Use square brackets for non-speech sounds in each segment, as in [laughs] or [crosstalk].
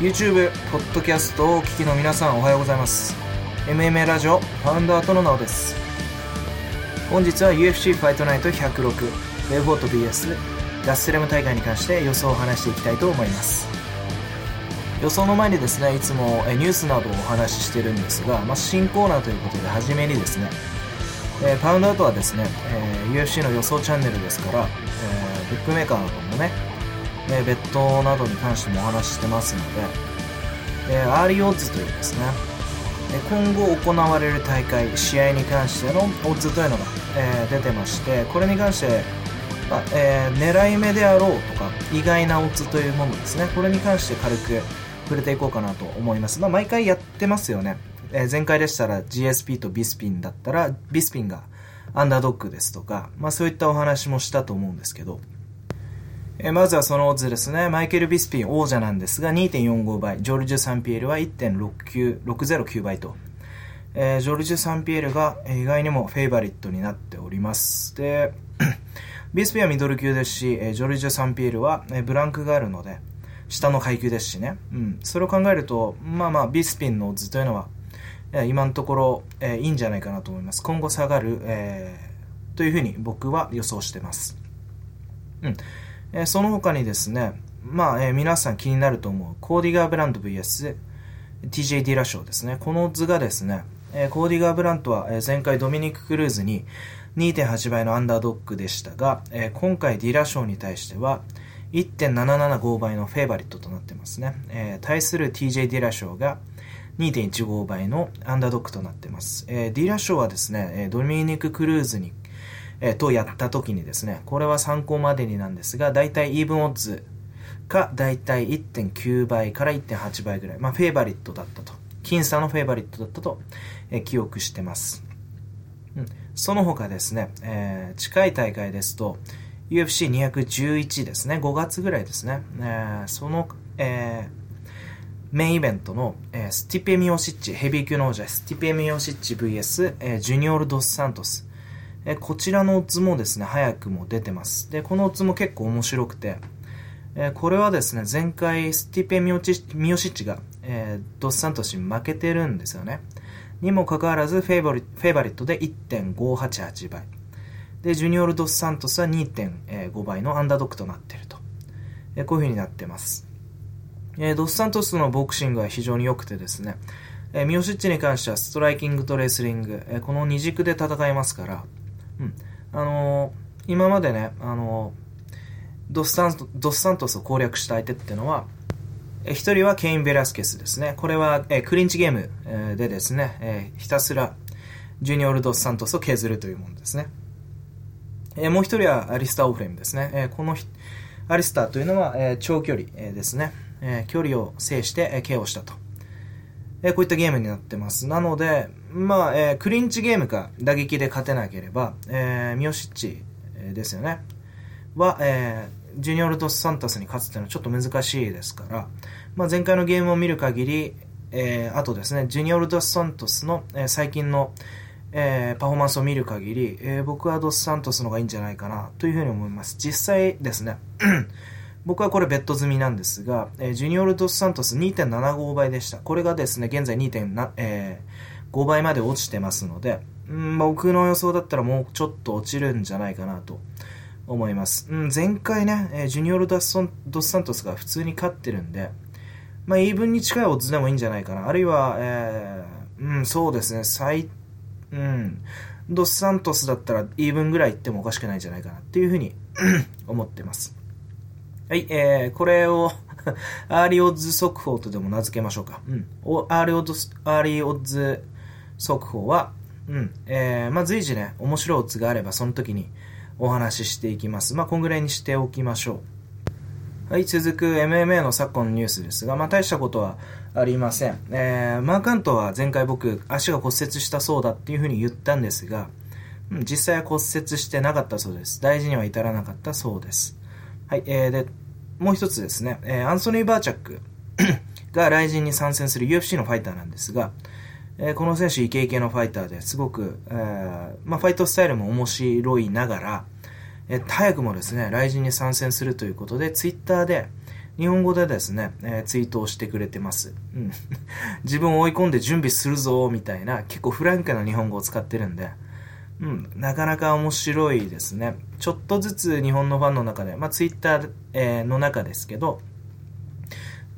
YouTube、ポッドキャストをお聞きの皆さんおはようございます。MMA ラジオファウンダーとのなおです。本日は UFC ファイトナイト106ウェブォート BS ラッセレム大会に関して予想を話していきたいと思います。予想の前にですねいつもニュースなどをお話ししてるんですが、まあ、新コーナーということで初めにですね、えー、パウンドアウトはですね、えー、UFC の予想チャンネルですから、えー、ブックメーカーなどもねえー、ベッドなどに関してもお話ししてますので、えー、アーリーオッズというですね、え今後行われる大会、試合に関してのオッズというのが、え、出てまして、これに関して、まあえー、狙い目であろうとか、意外なオッズというものですね、これに関して軽く触れていこうかなと思います。まあ、毎回やってますよね。え、前回でしたら GSP とビスピンだったら、ビスピンがアンダードッグですとか、まあ、そういったお話もしたと思うんですけど、えまずはそのオッズですね。マイケル・ビスピン王者なんですが2.45倍。ジョルジュ・サンピエールは1.609倍と。えー、ジョルジュ・サンピエールが意外にもフェイバリットになっております。で、[clears throat] ビスピンはミドル級ですし、えジョルジュ・サンピエールは、えブランクがあるので、下の階級ですしね。うん。それを考えると、まあまあ、ビスピンのオッズというのは、え今のところ、えいいんじゃないかなと思います。今後下がる、えー、というふうに僕は予想してます。うん。えー、その他にですね、まあ、えー、皆さん気になると思う、コーディガーブラント VS TJ ディラショーですね。このオッズがですね、えー、コーディガーブラントは、えー、前回ドミニク・クルーズに2.8倍のアンダードッグでしたが、えー、今回ディラショーに対しては1.775倍のフェイバリットとなってますね。えー、対する TJ ディラショーが2.15倍のアンダードッグとなってます。えー、ディラショーはですね、ドミニク・クルーズにえー、とやった時にですね、これは参考までになんですが、だいたいイーブンオッズか、だいたい1.9倍から1.8倍ぐらい。まあ、フェイバリットだったと。僅差のフェイバリットだったと、えー、記憶してます。うん、その他ですね、えー、近い大会ですと、UFC211 ですね、5月ぐらいですね、えー、その、えー、メインイベントの、えー、スティペミオシッチ、ヘビー級の王者、スティペミオシッチ VS、えー、ジュニオル・ドス・サントス。えこちらのオッズもですね、早くも出てます。で、このオッズも結構面白くて、えこれはですね、前回スティペミオミオシッチが、えー、ドスサントスに負けてるんですよね。にもかかわらずフェイバリ、フェイバリットで1.588倍。で、ジュニオル・ドスサントスは2.5倍のアンダードッグとなっていると。えこういう風になってます。えドスサントスのボクシングは非常に良くてですね、えミオシッチに関してはストライキングとレスリング、えこの二軸で戦いますから、うん。あのー、今までね、あのー、ドスサントドスサントスを攻略した相手っていうのは、一人はケイン・ベラスケスですね。これは、えクリンチゲーム、えでですね、えひたすらジュニオル・ドスサントスを削るというものですね。えもう一人はアリスター・オフレームですね。えこのアリスターというのは、え長距離、えですね、え距離を制して、え KO したと。えこういったゲームになってます。なので、まあ、えー、クリンチゲームか打撃で勝てなければ、えー、ミオシッチ、ですよね。は、えー、ジュニオル・ドス・サンタスに勝つっていうのはちょっと難しいですから、まあ、前回のゲームを見る限り、えー、あとですね、ジュニオル・ドス・サントスの、えー、最近の、えー、パフォーマンスを見る限り、えー、僕はドス・サントスの方がいいんじゃないかなというふうに思います。実際ですね、[clears throat] 僕はこれベッド済みなんですが、えー、ジュニオル・ドス・サントス2.75倍でした。これがですね、現在2.5、えー、5倍まで落ちてますので、うん、僕の予想だったらもうちょっと落ちるんじゃないかなと思います。うん、前回ね、えー、ジュニオル・ドス・サントスが普通に勝ってるんで、まあ、イーブンに近いオッズでもいいんじゃないかな。あるいは、えー、うん、そうですね、最、うん、ドス・サントスだったらイーブンぐらいいってもおかしくないんじゃないかなっていうふうに [clears throat] 思ってます。はい、えー、これを [laughs] アーリーオッズ速報とでも名付けましょうか。うん。アーリーオッズ、アーリーオッズ速報は、うん、えー、まあ、随時ね、面白いオッズがあれば、その時にお話ししていきます。まあ、こんぐらいにしておきましょう。はい、続く MMA の昨今のニュースですが、まあ、大したことはありません。えー、マーク・ハントは前回僕、足が骨折したそうだっていうふうに言ったんですが、うん、実際は骨折してなかったそうです。大事には至らなかったそうです。はい、えー、で、もう一つですね、えー、アンソニー・バーチャックが来人に参戦する UFC のファイターなんですが、えー、この選手イケイケのファイターですごく、えー、まあ、ファイトスタイルも面白いながら、えー、早くもですね、来人に参戦するということで、ツイッターで日本語でですね、えー、ツイートをしてくれてます。うん。[laughs] 自分を追い込んで準備するぞ、みたいな、結構フランクな日本語を使ってるんで、うん、なかなか面白いですね。ちょっとずつ日本のファンの中で、まあ、ツイッター、えー、の中ですけど、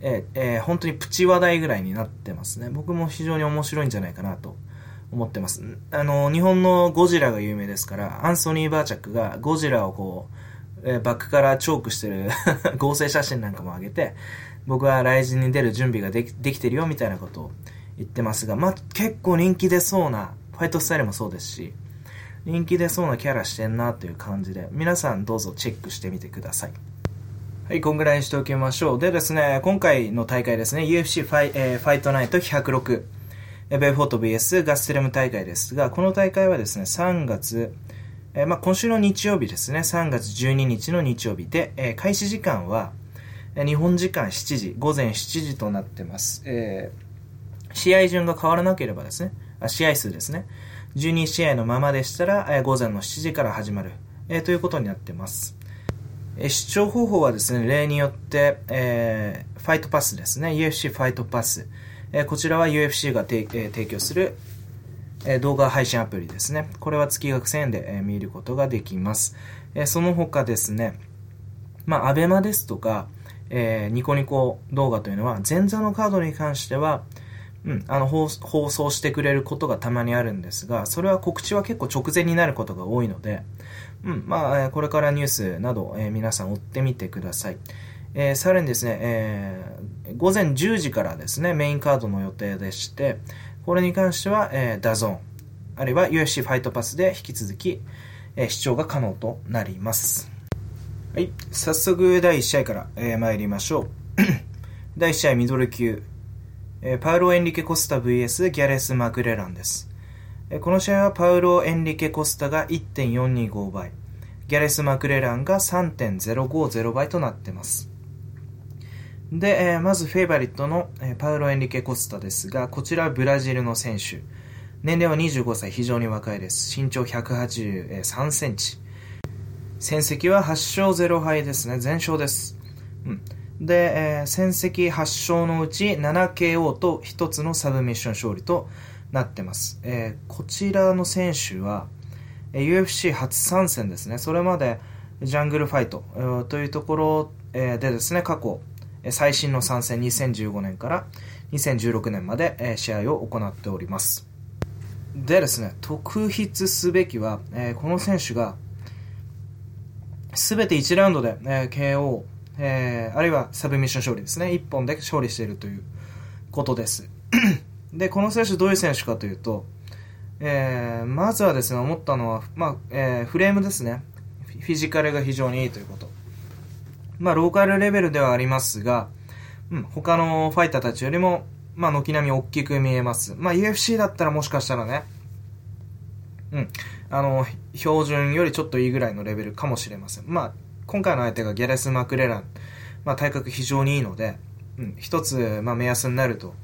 えーえ、本当にプチ話題ぐらいになってますね。僕も非常に面白いんじゃないかなと思ってます。あの、日本のゴジラが有名ですから、アンソニー・バーチャックがゴジラをこう、えー、バックからチョークしてる [laughs] 合成写真なんかも上げて、僕は来人に出る準備ができできてるよみたいなことを言ってますが、まあ、結構人気出そうな、ファイトスタイルもそうですし、人気出そうなキャラしてんなという感じで、皆さんどうぞチェックしてみてください。はい、こんぐらいにしておきましょう。でですね、今回の大会ですね、UFC ファイ,、えー、ファイトナイト106、ベイフォート VS ガステレム大会ですが、この大会はですね、3月、えー、まあ、今週の日曜日ですね、3月12日の日曜日で、えー、開始時間は、日本時間7時、午前7時となってます。えー、試合順が変わらなければですね、あ試合数ですね、12試合のままでしたら、えー、午前の7時から始まる、えー、ということになってます。視聴方法はですね、例によって、えー、ファイトパスですね、UFC ファイトパス、えー、こちらは UFC が提,、えー、提供するえ動画配信アプリですね。これは月額1000円で、え見ることができます。えその他ですね、まあ、アベマですとか、え、ニコニコ動画というのは、前座のカードに関しては、うん、あの、放送してくれることがたまにあるんですが、それは告知は結構直前になることが多いので、うん、まあ、これからニュースなど、えー、皆さん追ってみてください。えー、さらにですね、えー、午前10時からですね、メインカードの予定でして、これに関しては、えー、ダゾーン、あるいは UFC ファイトパスで引き続き、えー、視聴が可能となります。はい。早速、第1試合から、えー、参りましょう。[coughs] 第1試合、ミドル級。えー、パウロ・エンリケ・コスタ VS ギャレス・マクレランです。この試合はパウロ・エンリケ・コスタが1.425倍、ギャレス・マクレランが3.050倍となっています。で、え、まずフェイバリットの、え、パウロ・エンリケ・コスタですが、こちらはブラジルの選手。年齢は25歳、非常に若いです。身長183センチ。戦績は8勝0敗ですね。全勝です。うん。で、え、戦績8勝のうち 7KO と1つのサブミッション勝利となってます。えー、こちらの選手は、え、UFC 初参戦ですね。それまでジャングルファイト、えー、というところ、でですね、過去、最新の参戦2015年から2016年まで、え試合を行っております。でですね、特筆すべきは、えこの選手が全て1ラウンドで、え KO、え、あるいはサブミッション勝利ですね、1本で勝利しているということです。で、この選手どういう選手かというと、えー、まずはですね、思ったのは、まあえー、フレームですね。フィジカルが非常にいいということ。まあ、ローカルレベルではありますが、うん、他のファイターたちよりも、まあ、軒並み大きく見えます。まあ、UFC だったらもしかしたらね、うん、あの、標準よりちょっといいぐらいのレベルかもしれません。まあ、今回の相手がギャレス・マクレラン、まあ、体格非常にいいので、うん、一つ、まあ、目安になると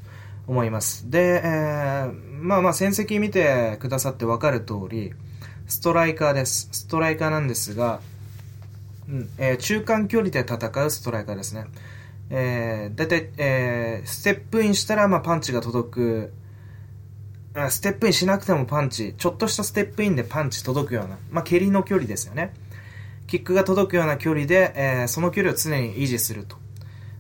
思います。で、えー、まあまあ、戦績見てくださってわかる通り、ストライカーです。ストライカーなんですが、うんえー、中間距離で戦うストライカーですね。えー、だいたい、えー、ステップインしたら、まあ、パンチが届く、あステップインしなくてもパンチ、ちょっとしたステップインでパンチ届くような、まあ、蹴りの距離ですよね。キックが届くような距離で、えー、その距離を常に維持すると。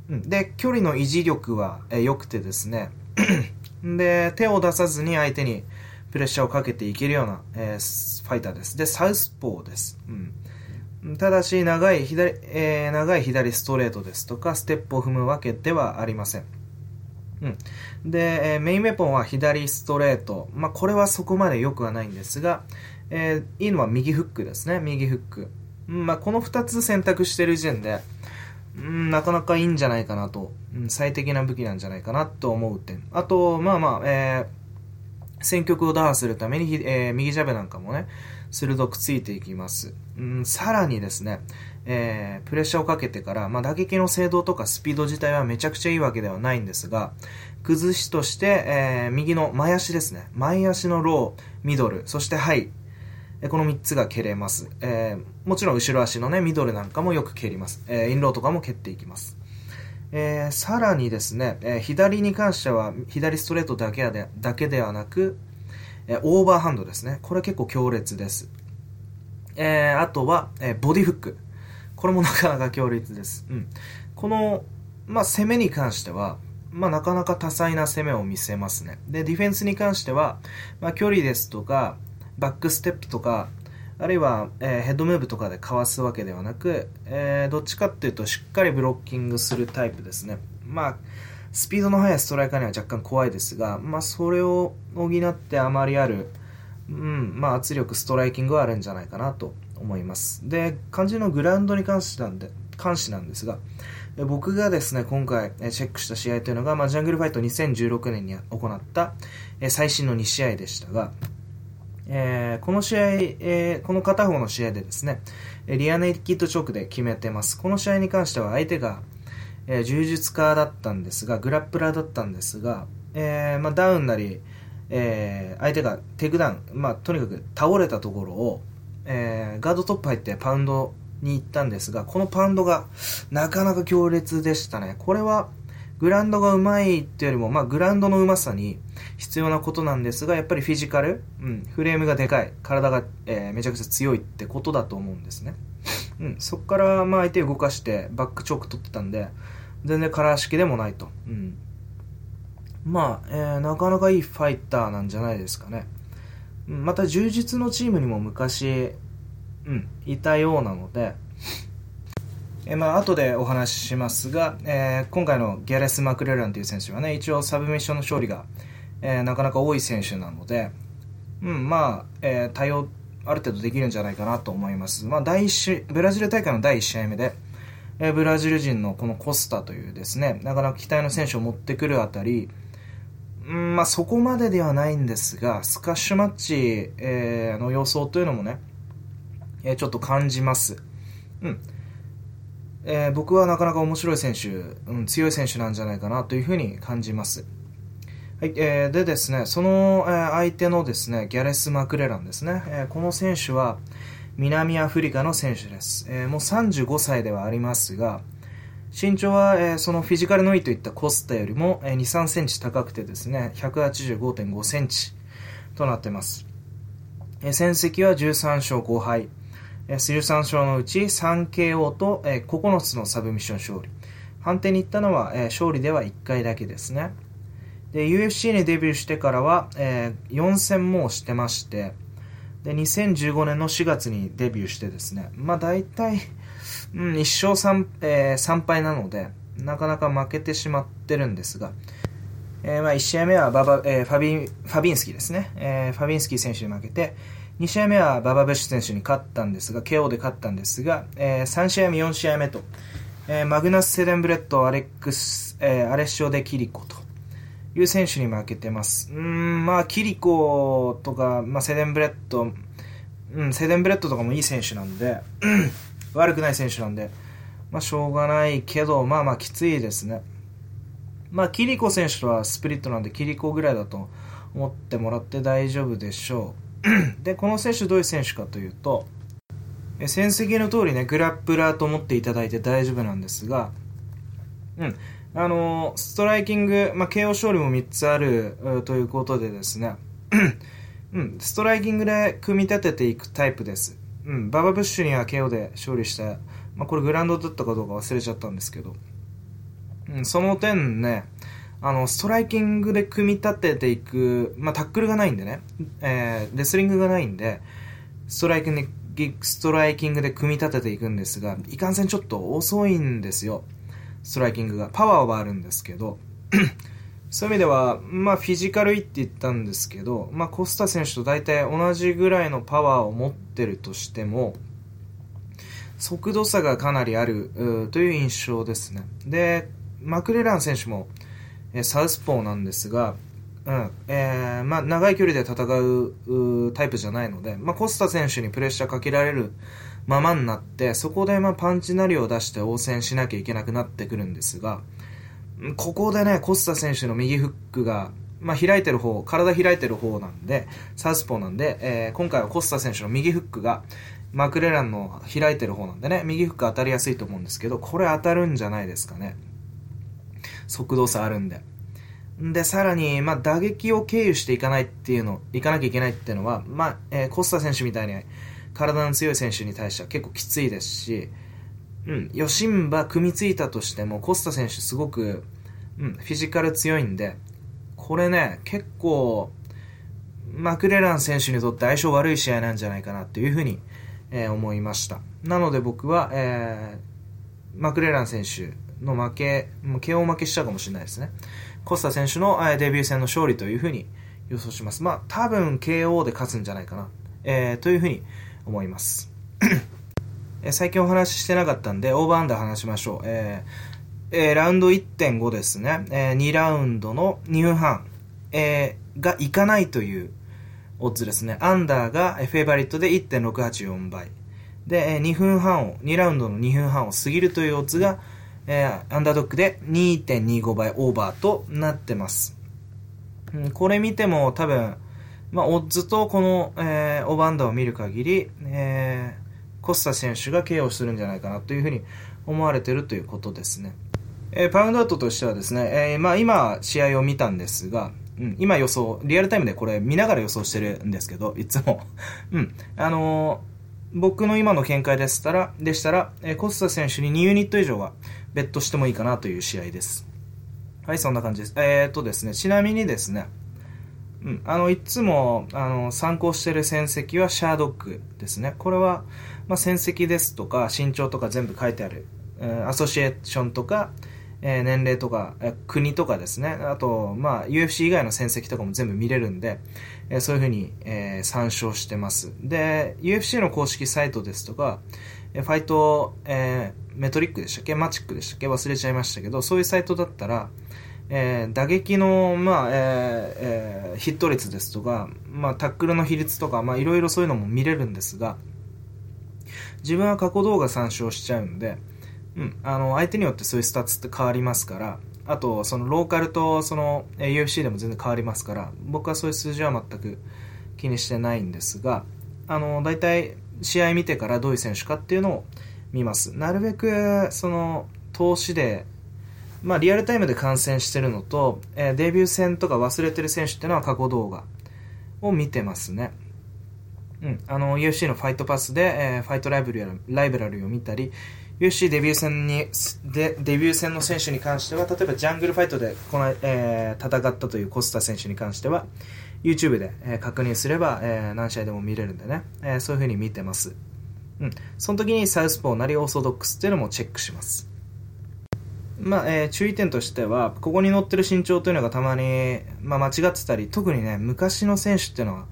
うんで、距離の維持力は、えー、良くてですね、[clears throat] で、手を出さずに相手にプレッシャーをかけていけるような、えー、ファイターです。で、サウスポーです。うんただし、長い左、えー、長い左ストレートですとか、ステップを踏むわけではありません。うん。で、えー、メインウェポンは左ストレート。まあ、これはそこまで良くはないんですが、えー、いいのは右フックですね。右フック。うん、まあ、この2つ選択してる時点で、うん、なかなかいいんじゃないかなと、うん、最適な武器なんじゃないかなと思う点。あと、まあまあ、えー、戦局を打破するために、えー、右ジャブなんかもね、鋭くついていきます。うん、さらにですね、えー、プレッシャーをかけてから、まあ、打撃の精度とかスピード自体はめちゃくちゃいいわけではないんですが、崩しとして、えー、右の前足ですね。前足のロー、ミドル、そしてハイ。この3つが蹴れます。えー、もちろん後ろ足のね、ミドルなんかもよく蹴ります。えー、インローとかも蹴っていきます。えー、さらにですね、え、左に関しては、左ストレートだけでだけではなく、え、オーバーハンドですね。これ結構強烈です。え、あとは、え、ボディフック。これもなかなか強烈です。うん。この、まあ、攻めに関しては、まあ、なかなか多彩な攻めを見せますね。で、ディフェンスに関しては、まあ、距離ですとか、バックステップとか、あるいは、えー、ヘッドムーブとかでかわすわけではなく、えー、どっちかっていうとしっかりブロッキングするタイプですね。まあ、スピードの速いストライカーには若干怖いですが、まあ、それを補ってあまりある、うん、まあ、圧力、ストライキングはあるんじゃないかなと思います。で、肝心のグラウンドに関してなんで、関してなんですが、僕がですね、今回チェックした試合というのが、まあ、ジャングルファイト2016年に行った最新の2試合でしたが、えー、この試合、えー、この片方の試合でですね、リアネイキッドチョークで決めてます。この試合に関しては相手が、えー、柔術家だったんですが、グラップラーだったんですが、えーまあ、ダウンなり、えー、相手がテイクダウン、まあ、とにかく倒れたところを、えー、ガードトップ入ってパウンドに行ったんですが、このパウンドがなかなか強烈でしたね。これは、グラウンドがうまいっていうよりも、まあ、グラウンドのうまさに必要なことなんですが、やっぱりフィジカル、うん、フレームがでかい、体が、えー、めちゃくちゃ強いってことだと思うんですね。うん、そこから、まあ、相手動かしてバックチョーク取ってたんで、全然カラー式でもないと。うん。まあ、えー、なかなかいいファイターなんじゃないですかね。また、充実のチームにも昔、うん、いたようなので、え、まあ後でお話ししますが、えー、今回のギャレス・マクレランという選手はね、一応サブミッションの勝利が、えー、なかなか多い選手なので、うん、まあ、えー、対応ある程度できるんじゃないかなと思います。まあ、第一ブラジル大会の第1試合目で、えー、ブラジル人のこのコスタというですね、なかなか期待の選手を持ってくるあたり、うん、まあそこまでではないんですが、スカッシュマッチ、えー、の予想というのもね、えー、ちょっと感じます。うん。えー、僕はなかなか面白い選手、うん、強い選手なんじゃないかなというふうに感じます。はい、えー、でですね、その、えー、相手のですね、ギャレス・マクレランですね、えー、この選手は南アフリカの選手です。えー、もう35歳ではありますが、身長は、えー、そのフィジカルのいいといったコスタよりも、えー、2、3センチ高くてですね、185.5センチとなっています。えー、戦績は13勝5敗。13勝のうち 3KO と9つのサブミッション勝利。判定に行ったのは勝利では1回だけですね。で、UFC にデビューしてからは4戦もしてまして、で、2015年の4月にデビューしてですね、まあ大体、うん、1勝 3,、えー、3敗なので、なかなか負けてしまってるんですが、えー、まあ1試合目はババ、えー、ファビン、ファビンスキーですね。えー、ファビンスキー選手に負けて、2試合目はババブッシュ選手に勝ったんですが、KO で勝ったんですが、えー、3試合目、4試合目と、えー、マグナス・セデンブラッド、アレックス、えー、アレッシオ・デ・キリコという選手に負けてます。うん、まあ、キリコとか、まあ、セデンブラッド、うん、セデンブラッドとかもいい選手なんで、悪くない選手なんで、まあ、しょうがないけど、まあまあ、きついですね。まあ、キリコ選手とはスプリットなんで、キリコぐらいだと思ってもらって大丈夫でしょう。で、この選手どういう選手かというと、戦績の通りね、グラップラーと思っていただいて大丈夫なんですが、うん、あのストライキング、まあ、KO 勝利も3つあるということでですね、[clears throat] うん、ストライキングで組み立てていくタイプです。うん、ババブッシュには KO で勝利した、まあ、これグラウンドだったかどうか忘れちゃったんですけど、うん、その点ね、あの、ストライキングで組み立てていく、まあ、タックルがないんでね、えー、レスリングがないんで、ストライキングで、ストライキングで組み立てていくんですが、いかんせんちょっと遅いんですよ。ストライキングが。パワーはあるんですけど、[clears throat] そういう意味では、まあ、フィジカルいって言ったんですけど、まあ、コスタ選手と大体同じぐらいのパワーを持ってるとしても、速度差がかなりあるという印象ですね。で、マクレラン選手も、サウスポーなんですが、うんえーまあ、長い距離で戦うタイプじゃないので、まあ、コスタ選手にプレッシャーかけられるままになってそこでまパンチなりを出して応戦しなきゃいけなくなってくるんですがここでねコスタ選手の右フックが、まあ、開いてる方体開いてる方なんでサウスポーなんで、えー、今回はコスタ選手の右フックがマクレランの開いてる方なんでね右フック当たりやすいと思うんですけどこれ当たるんじゃないですかね速度差あるんで。で、さらに、まあ、打撃を経由していかないっていうの、いかなきゃいけないっていうのは、まあ、えー、コスタ選手みたいに体の強い選手に対しては結構きついですし、うん、ヨシンバ組みついたとしても、コスタ選手すごく、うん、フィジカル強いんで、これね、結構、マクレラン選手にとって相性悪い試合なんじゃないかなっていうふうに、えー、思いました。なので僕は、えー、マクレラン選手の負け、もう KO 負けしちゃうかもしれないですね。コスタ選手のデビュー戦の勝利というふうに予想します。まあ、多分 KO で勝つんじゃないかな、えー、というふうに思います。[coughs] 最近お話ししてなかったんで、オーバーアンダー話しましょう。えーえー、ラウンド1.5ですね。えー、2ラウンドの2分半、えー、がいかないというオッズですね。アンダーがフェイバリットで1.684倍。でえ、2分半を、2ラウンドの2分半を過ぎるというオッズが、えー、アンダードックで2.25倍オーバーとなってます。うん、これ見ても多分、まあ、オッズとこの、えー、オバンダを見る限り、えー、コスタ選手が KO するんじゃないかなというふうに思われているということですね。えー、パウンドアウトとしてはですね、えー、まあ今試合を見たんですが、うん、今予想、リアルタイムでこれ見ながら予想してるんですけど、いつも。[laughs] うん。あのー、僕の今の見解でしたら、でしたら、えー、コスタ選手に2ユニット以上はベットしてもいいかなという試合です。はい、そんな感じです。えー、っとですね、ちなみにですね、うん、あの、いつも、あの、参考してる戦績はシャードックですね。これは、まあ、戦績ですとか、身長とか全部書いてある、えー、アソシエーションとか、えー、年齢とか、えー、国とかですね、あと、まあ、UFC 以外の戦績とかも全部見れるんで、えー、そういうふうに、えー、参照してます。で、UFC の公式サイトですとか、えー、ファイト、えー、メトリックでしたっけ？マチックでしたっけ？忘れちゃいましたけど、そういうサイトだったら、えー、打撃の、まあ、えーえー、ヒット率ですとか、まあ、タックルの比率とか、まあ、いろいろそういうのも見れるんですが、自分は過去動画参照しちゃうんで、うん、あの相手によってそういうスタッツって変わりますからあとそのローカルとその UFC でも全然変わりますから僕はそういう数字は全く気にしてないんですがあの大体試合見てからどういう選手かっていうのを見ます。なるべくその当時まあ、リアルタイムで観戦してるのと、えー、デビュー戦とか忘れてる選手っていうのは過去動画を見てますね。うん。あの、UFC のファイトパスで、えー、ファイトライブラリライブラリを見たり、UFC デビュー戦にでデビュー戦の選手に関しては例えばジャングルファイトでこの、えー、戦ったというコスタ選手に関しては YouTube で、えー、確認すれば、えー、何試合でも見れるんでね、えー、そういう風に見てます、うん、その時にサウスポーなりオーソドックスっていうのもチェックしますまあえー、注意点としてはここに載ってる身長というのがたまに、まあ、間違ってたり特にね昔の選手っていうのは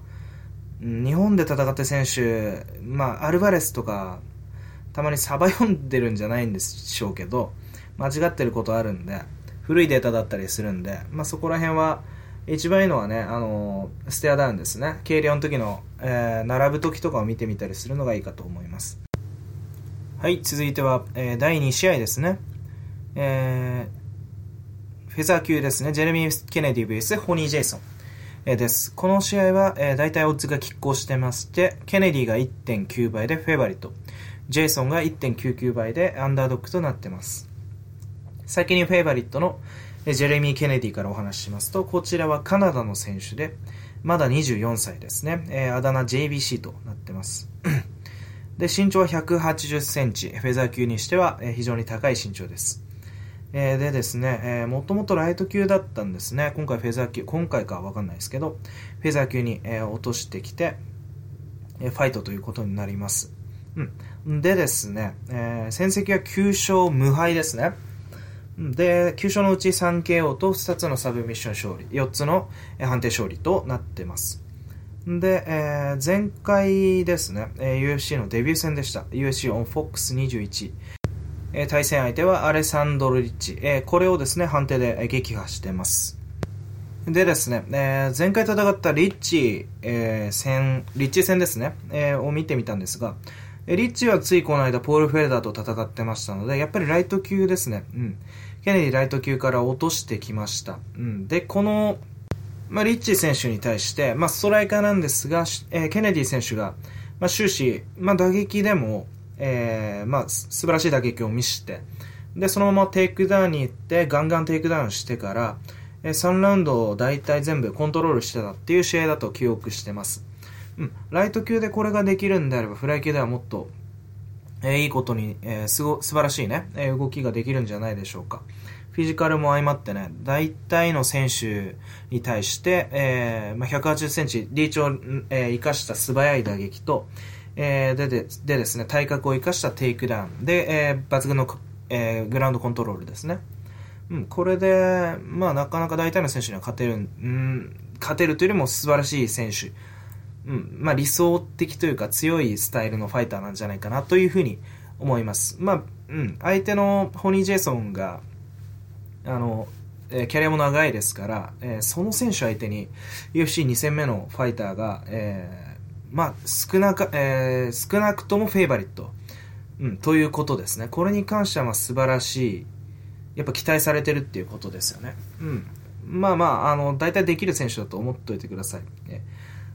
日本で戦って選手、まあ、アルバレスとかたまにサバ読んでるんじゃないんでしょうけど、間違ってることあるんで、古いデータだったりするんで、まあ、そこら辺は、一番いいのはね、あのー、ステアダウンですね。軽量の時の、えー、並ぶ時とかを見てみたりするのがいいかと思います。はい、続いては、えー、第2試合ですね。えー、フェザー級ですね。ジェレミー・ケネディ VS ホニー・ジェイソン。えー、です。この試合は、えー、大体オッズが拮抗してまして、ケネディが1.9倍でフェイバリット。ジェイソンが1.99倍でアンダードックとなってます。先にフェイバリットのジェレミー・ケネディからお話ししますと、こちらはカナダの選手で、まだ24歳ですね。えー、あだ名 JBC となってます。で、身長は180センチ。フェザー級にしては、え、非常に高い身長です。えー、でですね、えー、もともとライト級だったんですね。今回フェザー級、今回かはわかんないですけど、フェザー級に、えー、落としてきて、えー、ファイトということになります。うん。でですね、えー、戦績は9勝無敗ですね。で、9勝のうち 3KO と2つのサブミッション勝利、4つの判定勝利となってます。で、えー、前回ですね、えー、UFC のデビュー戦でした。UFC on Fox21。えー、対戦相手はアレサンドロ・リッチ。えー、これをですね、判定で撃破してます。でですね、えー、前回戦ったリッチ、えー、戦、リッチ戦ですね、えー、を見てみたんですが、リッチはついこの間ポール・フェルダーと戦ってましたので、やっぱりライト級ですね。うん。ケネディライト級から落としてきました。うん。で、この、まあ、リッチ選手に対して、まあ、ストライカーなんですが、えー、ケネディ選手が、まあ、終始、まあ、打撃でも、えー、まあ、素晴らしい打撃を見せて、で、そのままテイクダウンに行って、ガンガンテイクダウンしてから、え3ラウンドを大体全部コントロールしてたっていう試合だと記憶してます。うん、ライト級でこれができるんであれば、フライ級ではもっと、えー、いいことに、えー、すご、素晴らしいね、えー、動きができるんじゃないでしょうか。フィジカルも相まってね、大体の選手に対して、えー、まあ、180センチ、リーチを、えー、生かした素早い打撃と、えー、でででですね、体格を生かしたテイクダウンで、えー、抜群の、えー、グラウンドコントロールですね。うん、これで、まあ、なかなか大体の選手には勝てる、うん、勝てるというよりも素晴らしい選手、うん、まあ、理想的というか強いスタイルのファイターなんじゃないかなというふうに思います。まあ、うん、相手のホニー・ジェイソンが、あの、えー、キャリアも長いですから、えー、その選手相手に UFC2 戦目のファイターが、えー、まあ、少なか、えー、少なくともフェイバリット、うん、ということですね。これに関してはまあ素晴らしい、やっぱ期待されてるっていうことですよね。うん。まあまあ、あの、大体できる選手だと思っておいてください。ね、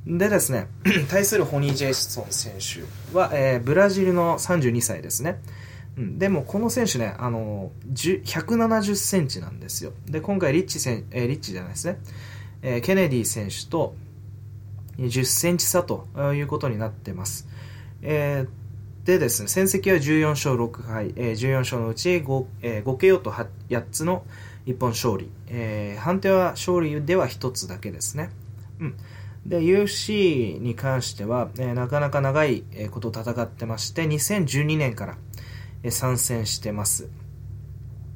でですね、[clears throat] 対するホニー・ジェイソン選手は、えー、ブラジルの32歳ですね。うん、でもこの選手ね、あの170センチなんですよ。で、今回リッチ選、えー、リッチじゃないですね。えー、ケネディ選手と10センチ差ということになってます。えーでですね、戦績は14勝6敗、えー、14勝のうち 5,、えー、5 KO と8つの一本勝利、えー、判定は勝利では1つだけですね。うん。で、UFC に関しては、えー、なかなか長いこと戦ってまして、2012年から、えー、参戦してます。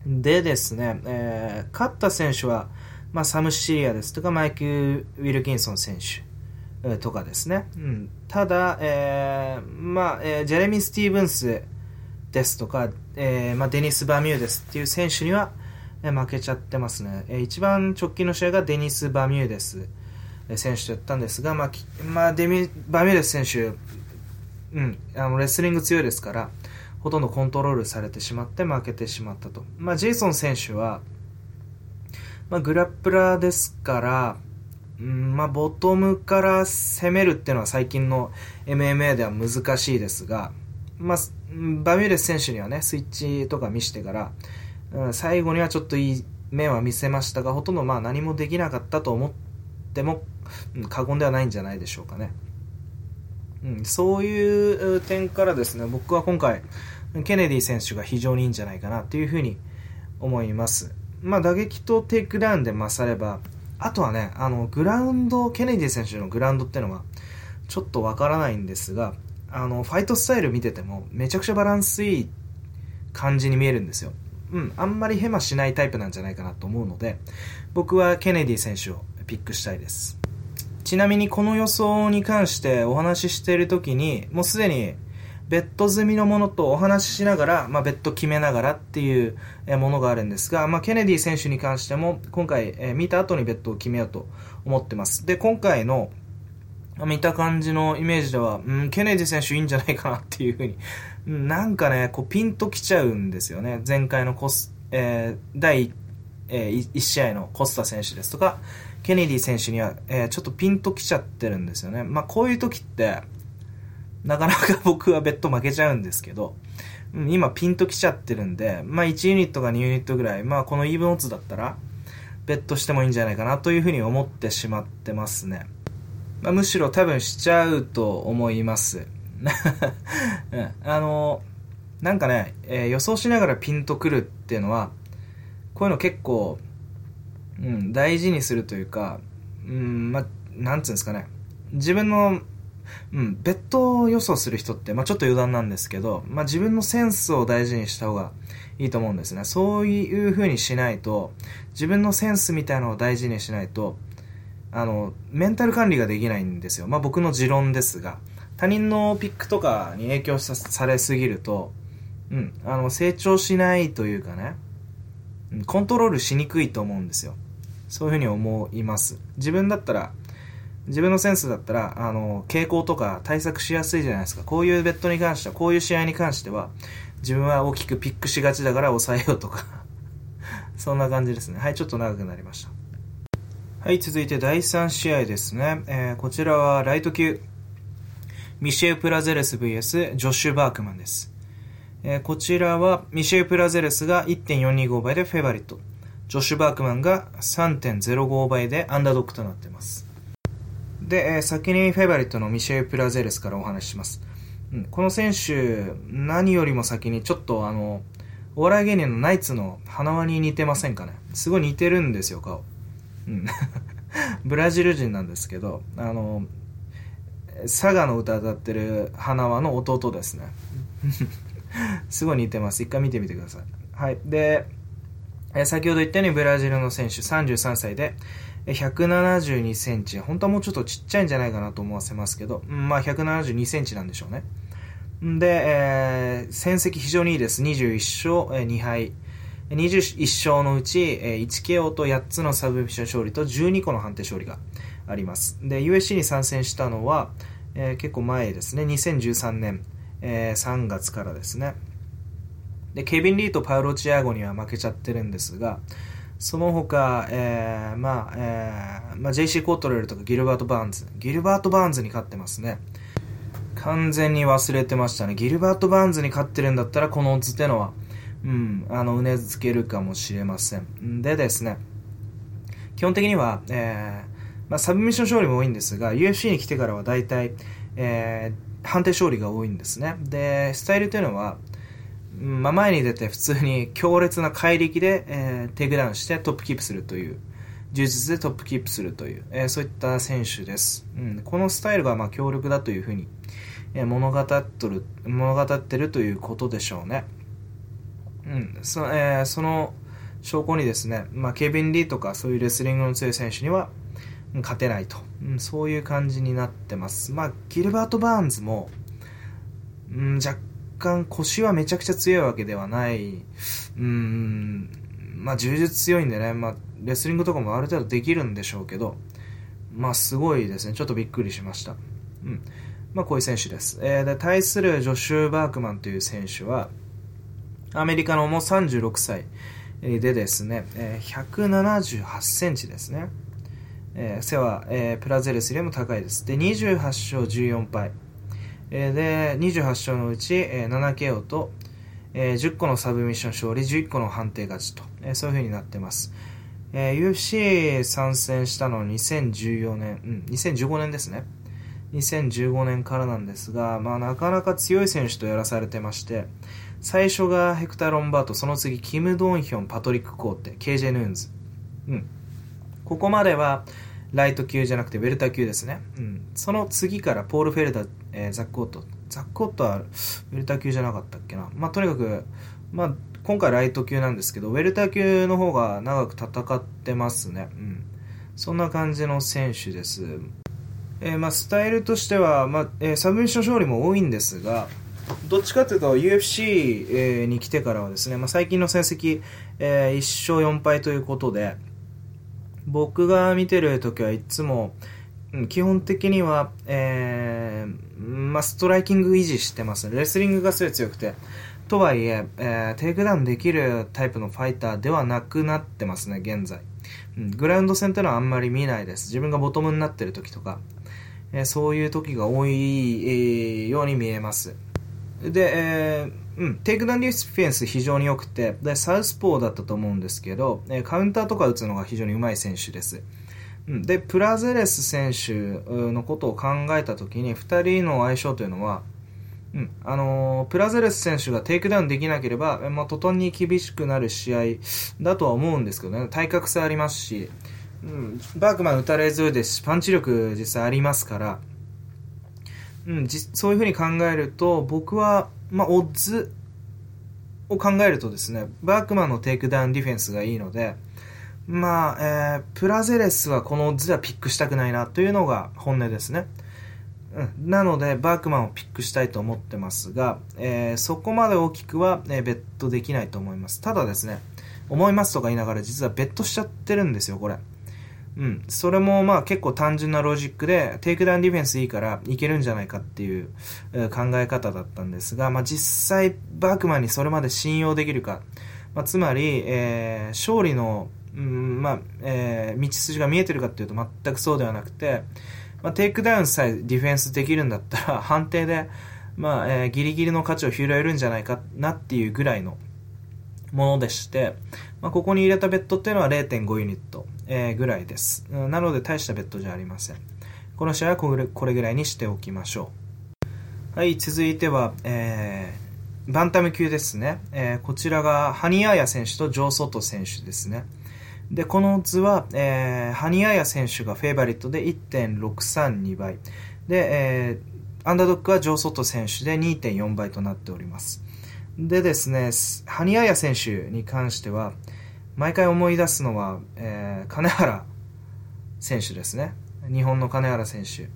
でですね、えー、勝った選手は、まあ、サム・シリアですとか、マイク・ウィルキンソン選手。とかですね。うん、ただ、えー、まあ、えー、ジェレミー・スティーブンスですとか、えー、まあ、デニス・バミューデスっていう選手には、えー、負けちゃってますね。えー、一番直近の試合がデニス・バミューデス選手とやったんですが、まあ、まあ、デミ、バミューデス選手、うん、あの、レスリング強いですから、ほとんどコントロールされてしまって負けてしまったと。まあ、ジェイソン選手は、まあ、グラップラーですから、うんまあ、ボトムから攻めるっていうのは最近の MMA では難しいですが、まあ、バミューレス選手にはね、スイッチとか見してから、うん、最後にはちょっといい面は見せましたが、ほとんどまあ何もできなかったと思っても、うん、過言ではないんじゃないでしょうかね。うん、そういう点からですね、僕は今回、ケネディ選手が非常にいいんじゃないかなというふうに思います。まあ、打撃とテイクダウンで勝れば、あとはね、あの、グラウンド、ケネディ選手のグラウンドっていうのは、ちょっとわからないんですが、あの、ファイトスタイル見てても、めちゃくちゃバランスいい感じに見えるんですよ。うん、あんまりヘマしないタイプなんじゃないかなと思うので、僕はケネディ選手をピックしたいです。ちなみにこの予想に関してお話ししている時に、もうすでにベッド済みのものとお話ししながら、まあ、ベッド決めながらっていうものがあるんですが、まあ、ケネディ選手に関しても今回、えー、見た後にベッドを決めようと思ってます。で、今回の見た感じのイメージでは、うん、ケネディ選手いいんじゃないかなっていうふうに、[laughs] なんかね、こうピンときちゃうんですよね。前回のコス、えー、第、えー、1試合のコスタ選手ですとか、ケネディ選手には、えー、ちょっとピンときちゃってるんですよね。まあ、こういう時って、なかなか僕はベッド負けちゃうんですけど、今ピンときちゃってるんで、まあ1ユニットか2ユニットぐらい、まあこのイーブンオッズだったら、ベッドしてもいいんじゃないかなというふうに思ってしまってますね。まあ、むしろ多分しちゃうと思います。[laughs] うん、あの、なんかね、えー、予想しながらピンとくるっていうのは、こういうの結構、うん、大事にするというか、うん、まあ、なんつうんですかね。自分のうん、ベッド予想する人って、まあ、ちょっと余談なんですけど、まあ、自分のセンスを大事にした方がいいと思うんですね。そういう風にしないと、自分のセンスみたいなのを大事にしないと、あの、メンタル管理ができないんですよ。まあ、僕の持論ですが、他人のピックとかに影響されすぎると、うん、あの、成長しないというかね、コントロールしにくいと思うんですよ。そういうふうに思います。自分だったら、自分のセンスだったら、あの、傾向とか対策しやすいじゃないですか。こういうベッドに関しては、こういう試合に関しては、自分は大きくピックしがちだから抑えようとか [laughs] そんな感じですね。はい、ちょっと長くなりました。はい、続いて第3試合ですね。えー、こちらはライト級、ミシェル・プラゼレス VS ジョッシュ・バークマンです。えー、こちらはミシェル・プラゼレスが1.425倍でフェバリット。ジョシュ・バークマンが3.05倍でアンダードックとなっています。で、え、先にフェバリットのミシェル・プラゼレスからお話しします。うん、この選手、何よりも先にちょっとあの、お笑い芸人のナイツの花輪に似てませんかね？すごい似てるんですよ、顔。うん。[laughs] ブラジル人なんですけど、あの、佐賀の歌歌ってる花輪の弟ですね。[laughs] すごい似てます。一回見てみてください。はい。で、え先ほど言ったようにブラジルの選手33歳で、172センチ。本当はもうちょっとちっちゃいんじゃないかなと思わせますけど、まあ172センチなんでしょうね。で、えー、戦績非常にいいです。21勝、2敗。21勝のうち、えー、1KO と8つのサブミッション勝利と12個の判定勝利があります。で、USC に参戦したのは、えー、結構前ですね。2013年、えー、3月からですね。で、ケビン・リーとパウロ・チアゴには負けちゃってるんですが、その他、えー、まあ、えー、まあ、JC コートレルとかギルバート・バーンズ。ギルバート・バーンズに勝ってますね。完全に忘れてましたね。ギルバート・バーンズに勝ってるんだったら、このオッズってのは、うん、あの、うなずけるかもしれません。でですね、基本的には、えー、まあ、サブミッション勝利も多いんですが、UFC に来てからは大体、えー、判定勝利が多いんですね。で、スタイルというのは、まあ、前に出て普通に強烈な怪力で、えー、テイクダウンしてトップキープするという、柔術でトップキープするという、えー、そういった選手です。うん、このスタイルがまあ強力だというふうに、えー、物語っとる、物語ってるということでしょうね。うん、そ,、えー、その証拠にですね、まあ、ケビン・リーとかそういうレスリングの強い選手には勝てないと、うん、そういう感じになってます。まあ、ギルバート・バーンズも、うん、若干腰はめちゃくちゃ強いわけではない。うん、まあ柔術強いんでね、まあレスリングとかもある程度できるんでしょうけど、まあすごいですね。ちょっとびっくりしました。うん。まあこういう選手です。えー、で、対するジョシュー・バークマンという選手は、アメリカのもう36歳でですね、えー、178センチですね。えー、背は、えー、プラゼレスよりも高いです。で、28勝14敗。えで、28勝のうち、え 7KO と、え10個のサブミッション勝利、11個の判定勝ちと、えそういう風になってます。え UFC 参戦したのは2014年、うん、2015年ですね。2015年からなんですが、まあなかなか強い選手とやらされてまして、最初がヘクター・ロンバート、その次、キム・ドンヒョン、パトリック・コーテ、KJ ヌーンズ。うん。ここまでは、ライト級じゃなくてウェルター級ですね。うん。その次からポール・フェルダー、えー、ザック・コット。ザック・コットはウェルター級じゃなかったっけな。まあ、とにかく、まあ、今回ライト級なんですけど、ウェルター級の方が長く戦ってますね。うん。そんな感じの選手です。えー、まあ、スタイルとしては、まあ、えー、サブミッション勝利も多いんですが、どっちかというと UFC、えー、に来てからはですね、まあ、最近の戦績、えー、1勝4敗ということで、僕が見てる時はいつも、基本的には、えー、まあ、ストライキング維持してます。レスリングがすごい強くて。とはいええー、テイクダウンできるタイプのファイターではなくなってますね、現在。うん、グラウンド戦ってのはあんまり見ないです。自分がボトムになってる時とか、えー、そういう時が多い、えー、ように見えます。で、えー、うん、テイクダウンディフェンス非常に良くて、で、サウスポーだったと思うんですけど、えカウンターとか打つのが非常に上手い選手です。で、プラゼレス選手のことを考えたときに、2人の相性というのは、うん、あのー、プラゼレス選手がテイクダウンできなければ、まあ、途端に厳しくなる試合だとは思うんですけどね、体格差ありますし、うん、バークマン打たれ強いですし、パンチ力実際ありますから、うん、そういうふうに考えると、僕は、まあ、オッズを考えるとですね、バークマンのテイクダウンディフェンスがいいので、まあ、えー、プラゼレスはこのオッズではピックしたくないなというのが本音ですね。うん、なので、バークマンをピックしたいと思ってますが、えー、そこまで大きくは、えー、ベットできないと思います。ただですね、思いますとか言いながら実はベットしちゃってるんですよ、これ。うん。それもまあ結構単純なロジックで、テイクダウンディフェンスいいからいけるんじゃないかっていう、考え方だったんですが、まあ実際バークマンにそれまで信用できるか。まあ、つまり、えー、勝利の、うん、まあ、えー、道筋が見えてるかっていうと全くそうではなくて、まあ、テイクダウンさえディフェンスできるんだったら、判定で、まあ、えー、ギリギリの勝ちを拾えるんじゃないかなっていうぐらいのものでして、まあ、ここに入れたベットっていうのは0.5ユニット、えー、ぐらいです。なので大したベットじゃありません。この試合はこれぐらいにしておきましょう。はい、続いては、えー、バンタム級ですね。えー、こちらがハニ・ヤーヤ選手とジョー・ソト選手ですね。で、このオッズは、えー、ハニ・ヤヤ選手がフェイバリットで1.632倍。で、えー、アンダードッグはジョー・ソト選手で2.4倍となっております。でですね、ハニ・ヤヤ選手に関しては、毎回思い出すのは、えー、金原選手ですね。日本の金原選手。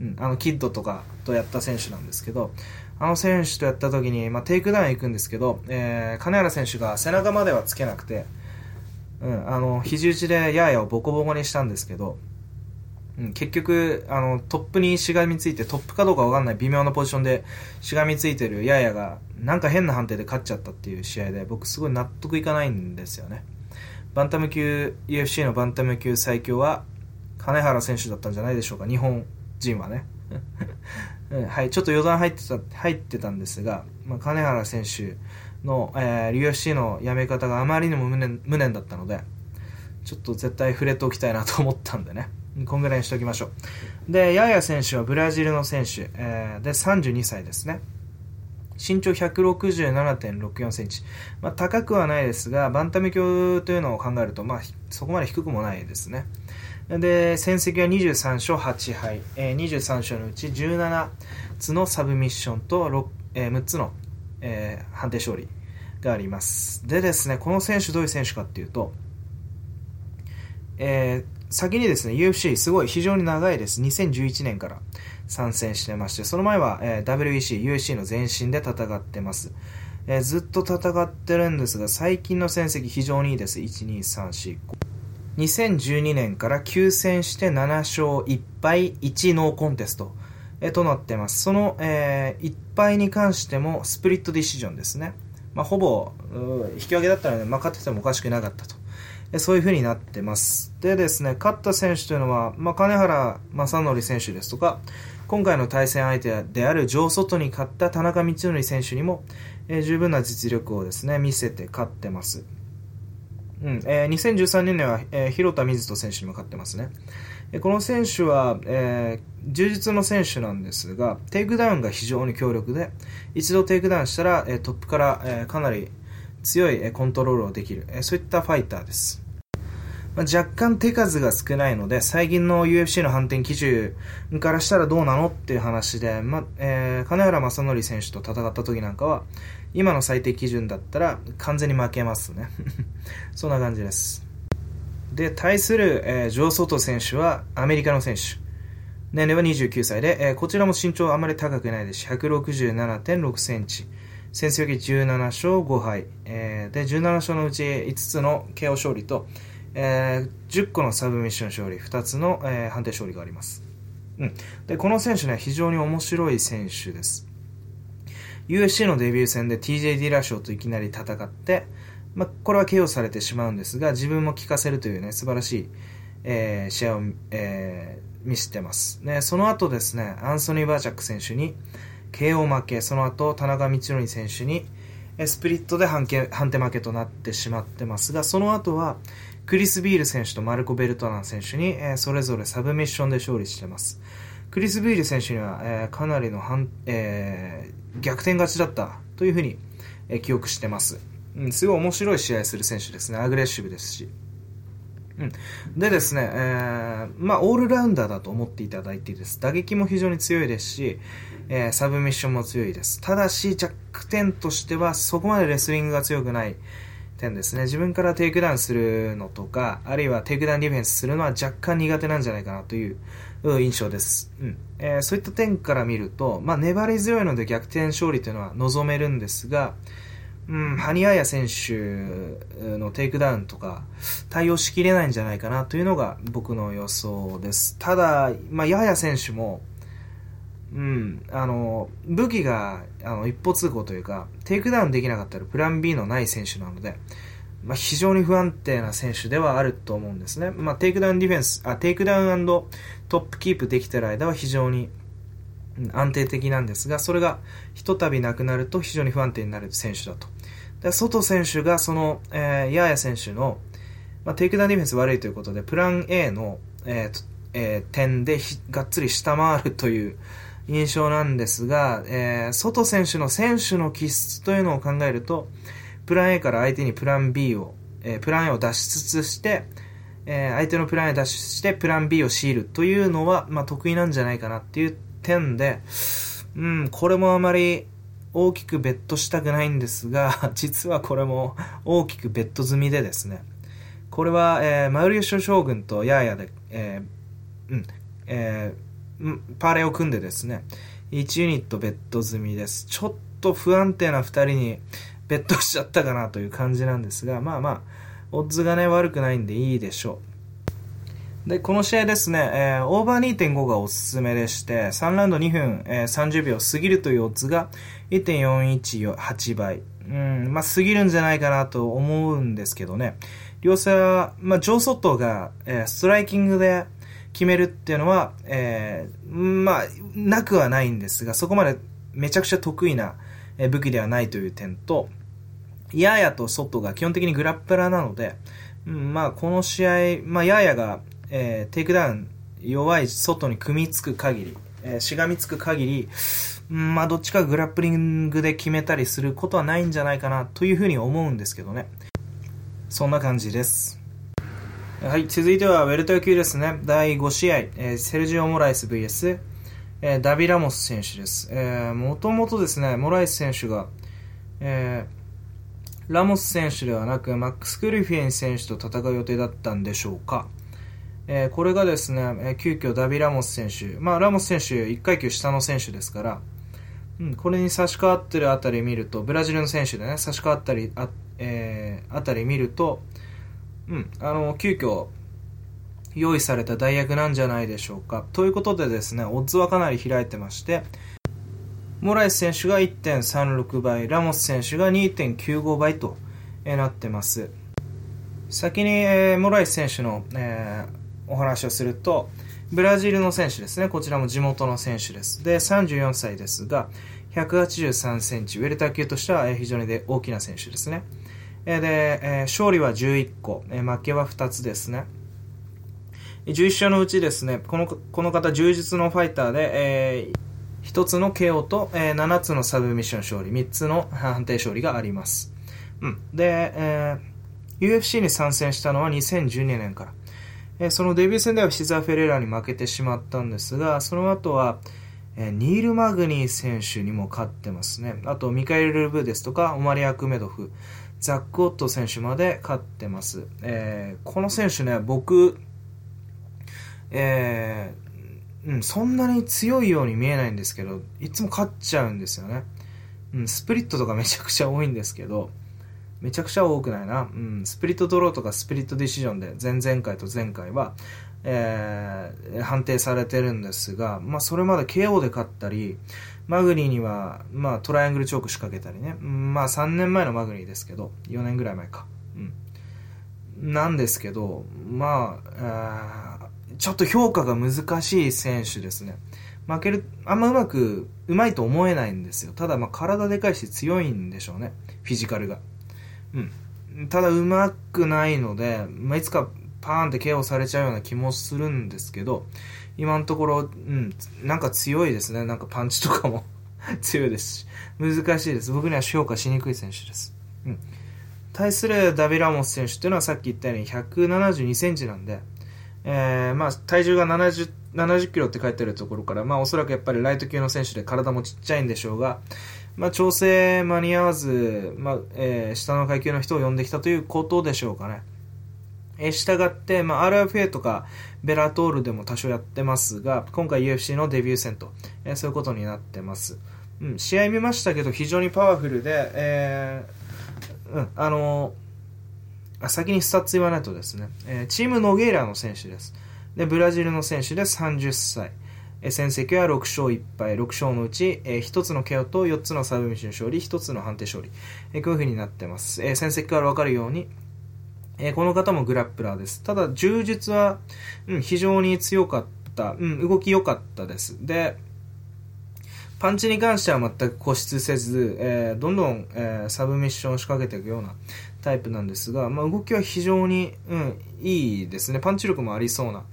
うん、あの、キッドとかとやった選手なんですけど、あの選手とやった時に、まあ、テイクダウン行くんですけど、えー、金原選手が背中まではつけなくて、うん、あの、肘打ちでヤーヤをボコボコにしたんですけど、うん、結局、あの、トップにしがみついて、トップかどうかわかんない微妙なポジションでしがみついてるヤーヤが、なんか変な判定で勝っちゃったっていう試合で、僕すごい納得いかないんですよね。バンタム級、UFC のバンタム級最強は、金原選手だったんじゃないでしょうか、日本人はね。[laughs] はい、ちょっと余談入ってた、入ってたんですが、まあ、金原選手、の、えー、UFC の辞め方があまりにも無念無念だったので、ちょっと絶対触れておきたいなと思ったんでね。こんぐらいにしておきましょう。で、ヤヤ選手はブラジルの選手、えー、で、32歳ですね。身長167.64センチ。まあ、高くはないですが、バンタム級というのを考えると、まあ、そこまで低くもないですね。で、戦績は23勝8敗、えー、23勝のうち17つのサブミッションと 6,、えー、6つのえー、判定勝利があります。でですね、この選手どういう選手かっていうと、えー、先にですね、UFC すごい非常に長いです。2011年から参戦してまして、その前は、えー、WEC、UFC の前身で戦ってます。えー、ずっと戦ってるんですが、最近の戦績非常にいいです。1、2、3、4、5。2012年から9戦して7勝1敗1ノーコンテスト。えとなってます。その、えー、いっぱいに関してもスプリットディシジョンですね。まあ、ほぼ、引き分けだったので、勝っててもおかしくなかったと。そういう風になってます。でですね、勝った選手というのは、まあ、金原正則選手ですとか、今回の対戦相手である上外に勝った田中道則選手にも、えー、十分な実力をですね、見せて勝ってます。うん、えー、2013年には、えー、広田水人選手にも勝ってますね。この選手は、えー、柔術の選手なんですが、テイクダウンが非常に強力で、一度テイクダウンしたら、え、トップから、え、かなり強い、コントロールをできる、え、そういったファイターです。まあ、若干手数が少ないので、最近の UFC の判定基準からしたらどうなのっていう話で、まえー、金原正徳選手と戦った時なんかは、今の裁定基準だったら完全に負けますね。[laughs] そんな感じです。で、対する、えー、ジョー・ソト選手はアメリカの選手。年齢は29歳で、えー、こちらも身長あまり高くないですし、167.6センチ。戦績17勝5敗。えー、で、17勝のうち5つの KO 勝利と、えー、10個のサブミッション勝利、2つの、えー、判定勝利があります。うん。で、この選手ね、非常に面白い選手です。USC のデビュー戦で TJ ディラ賞といきなり戦って、まあ、これは KO されてしまうんですが、自分も効かせるというね、素晴らしい、えー、試合を、えー、見せてます。ね、その後ですね、アンソニー・バーチャック選手に KO 負け、その後、田中道則選手に、スプリットで判定判定負けとなってしまってますが、その後は、クリス・ビール選手とマルコ・ベルトナン選手に、えー、それぞれサブミッションで勝利してます。クリス・ビール選手には、えー、かなりのえー、逆転勝ちだったというふうに、え、記憶してます。うん、すごい面白い試合する選手ですね。アグレッシブですし。うん、でですね、えー、まあ、オールラウンダーだと思っていただいていいです。打撃も非常に強いですし、えー、サブミッションも強いです。ただし、弱点としては、そこまでレスリングが強くない点ですね。自分からテイクダウンするのとか、あるいはテイクダウンディフェンスするのは若干苦手なんじゃないかなという印象です。うんえー、そういった点から見ると、まあ、粘り強いので逆転勝利というのは望めるんですが、うん、ハニ・ヤヤ選手のテイクダウンとか対応しきれないんじゃないかなというのが僕の予想です。ただ、まあ、ヤヤ選手も、うん、あの、武器があの一方通行というか、テイクダウンできなかったらプラン B のない選手なので、まあ、非常に不安定な選手ではあると思うんですね。まあ、テイクダウンディフェンス、あ、テイクダウントップキープできてる間は非常に、安定的なんですが、それがひとたびなくなると非常に不安定になる選手だと。で、ソト選手がその、えー、ヤーヤ選手の、まあ、テイクダウンディフェンス悪いということで、プラン A の、えーえー、点でがっつり下回るという印象なんですが、えー、ソト選手の選手の気質というのを考えると、プラン A から相手にプラン B を、えー、プラン A を脱出しつつして、えー、相手のプラン A 脱出してプラン B を強いるというのは、まあ、得意なんじゃないかなっていう点で、うん、これもあまり大きくベットしたくないんですが、[laughs] 実はこれも大きくベット済みでですね、これは、えー、マウリオショ将軍とヤーヤで、えー、うん、えー、パーレを組んでですね、1ユニットベット済みです。ちょっと不安定な2人にベットしちゃったかなという感じなんですが、まあまあ、オッズがね、悪くないんでいいでしょう。で、この試合ですね、えー、オーバー2.5がおすすめでして、3ラウンド2分、えー、30秒過ぎるというオッズが1.418倍。うん、まあ、過ぎるんじゃないかなと思うんですけどね。両者、まあ、ジョー・ソットが、えー、ストライキングで決めるっていうのは、えー、まあ、なくはないんですが、そこまでめちゃくちゃ得意な武器ではないという点と、ヤーヤとソトが基本的にグラップラーなので、うん、まあこの試合、まあヤーヤが、えー、テイクダウン弱いソトに組みつく限り、えー、しがみつく限り、まあどっちかグラップリングで決めたりすることはないんじゃないかなというふうに思うんですけどね。そんな感じです。はい、続いてはウェルト級ですね。第5試合、えー、セルジオ・モライス VS、えー、ダビ・ラモス選手です。えー、もともとですね、モライス選手が、えー、ラモス選手ではなく、マックス・グリフィン選手と戦う予定だったんでしょうか。えー、これがですね、えー、急遽ダビ・ラモス選手、まあ、ラモス選手、1階級下の選手ですから、うん、これに差し替わってるあたり見ると、ブラジルの選手でね、差し替わったり、あ,、えー、あたり見ると、うん、あの、急遽、用意された代役なんじゃないでしょうか。ということでですね、オッズはかなり開いてまして、モラエス選手が1.36倍、ラモス選手が2.95倍と、えなってます。先に、えー、モラエス選手の、えー、お話をすると、ブラジルの選手ですね。こちらも地元の選手です。で、34歳ですが、183センチ、ウェルター級としては非常にで大きな選手ですね。で、勝利は11個、負けは2つですね。11勝のうちですね、このこの方、充実のファイターで、えー1つの KO と、えー、7つのサブミッション勝利、3つの判定勝利があります。うん。で、えー、UFC に参戦したのは2012年から。え、そのデビュー戦ではシザー・フェレラに負けてしまったんですが、その後は、え、ニール・マグニー選手にも勝ってますね。あと、ミカエル・ルブですとか、オマリ・アクメドフ、ザック・オット選手まで勝ってます。えー、この選手ね、僕、えー、うん、そんなに強いように見えないんですけど、いつも勝っちゃうんですよね。うん、スプリットとかめちゃくちゃ多いんですけど、めちゃくちゃ多くないな。うん、スプリットドローとかスプリットディシジョンで、前々回と前回は、えー、判定されてるんですが、まあ、それまで KO で勝ったり、マグニーには、まあ、トライアングルチョーク仕掛けたりね。まあ、3年前のマグニーですけど、4年ぐらい前か。うん。なんですけど、まあ、ちょっと評価が難しい選手ですね。負ける、あんまうまく、うまいと思えないんですよ。ただ、まあ、体でかいし強いんでしょうね。フィジカルが。うん。ただ、うまくないので、まあ、いつかパーンって KO されちゃうような気もするんですけど、今のところ、うん、なんか強いですね。なんかパンチとかも [laughs] 強いですし、難しいです。僕には評価しにくい選手です。うん。対するダビラモス選手っていうのはさっき言ったように172センチなんで、えー、まあ、体重が70、70キロって書いてあるところから、まあ、おそらくやっぱりライト級の選手で体もちっちゃいんでしょうが、まあ、調整間に合わず、まあ、えー、下の階級の人を呼んできたということでしょうかね。えー、従って、まあ、RFA とか、ベラトールでも多少やってますが、今回 UFC のデビュー戦と、えー、そういうことになってます。うん、試合見ましたけど、非常にパワフルで、えー、うん、あのー先にスタッツ言わないとですね、えー、チームノゲイラの選手です。で、ブラジルの選手で30歳。戦績は6勝1敗、6勝のうち、えー、1つの KO と4つのサブミッション勝利、1つの判定勝利。えー、こういう風になってます。えー、戦績からわかるように、えー、この方もグラップラーです。ただ、柔術は、うん、非常に強かった、うん、動き良かったです。で、パンチに関しては全く固執せず、えー、どんどん、えー、サブミッションを仕掛けていくようなタイプなんですが、まあ、動きは非常に、うん、いいですね。パンチ力もありそうな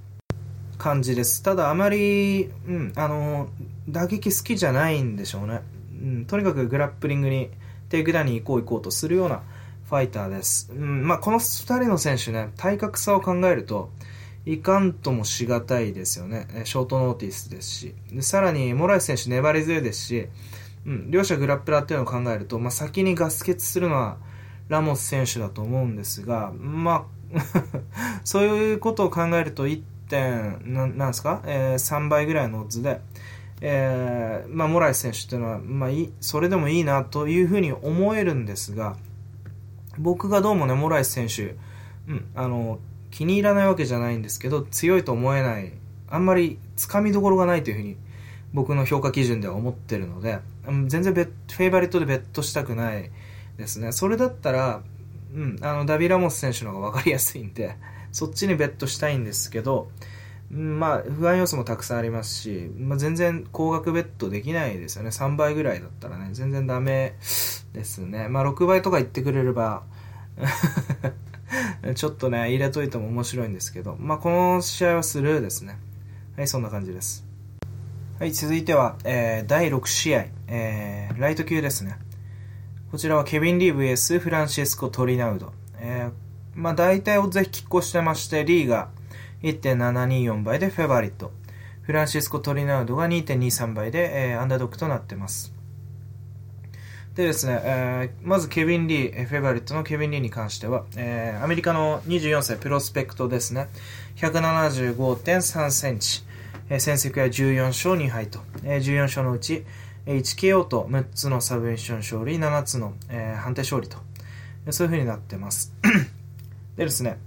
感じです。ただ、あまり、うん、あの、打撃好きじゃないんでしょうね。うん、とにかくグラップリングに、テイクダウンに行こう行こうとするようなファイターです。うん、まあ、この2人の選手ね、体格差を考えると、いかんともしがたいですよね。ショートノーティスですし。でさらに、モライス選手粘り強いですし、うん、両者グラップラーっていうのを考えると、まあ、先にガス欠するのはラモス選手だと思うんですが、まあ [laughs] そういうことを考えると1点、ななんですか、えー、3倍ぐらいのオッズで、えー、まあ、モライス選手っていうのは、まあい、それでもいいなというふうに思えるんですが、僕がどうもね、モライス選手、うん、あの、気に入らないわけじゃないんですけど、強いと思えない、あんまりつかみどころがないというふうに、僕の評価基準では思ってるので、全然ベフェイバリットでベットしたくないですね。それだったら、うん、あの、ダビーラモス選手の方が分かりやすいんで、そっちにベットしたいんですけど、まあ、不安要素もたくさんありますし、まあ、全然高額ベットできないですよね。3倍ぐらいだったらね、全然ダメですね。まあ、6倍とか言ってくれれば [laughs] ちょっとね、入れといても面白いんですけど、まあ、この試合はスルーですね。はい、そんな感じです。はい、続いては、えー、第6試合、えー、ライト級ですね。こちらはケビン・リー VS フランシスコ・トリナウド。えー、まあ、大体をぜひ拮抗してまして、リーが1.724倍でフェバリット。フランシスコ・トリナウドが2.23倍で、えー、アンダードックとなってます。でですね、えー、まずケビン・リー、フェバリットのケビン・リーに関しては、えー、アメリカの24歳プロスペクトですね。175.3センチ。えー、戦績は14勝2敗と。えー、14勝のうち、1KO と6つのサブミッション勝利、7つの、えー、判定勝利と。そういう風になってます。でですね、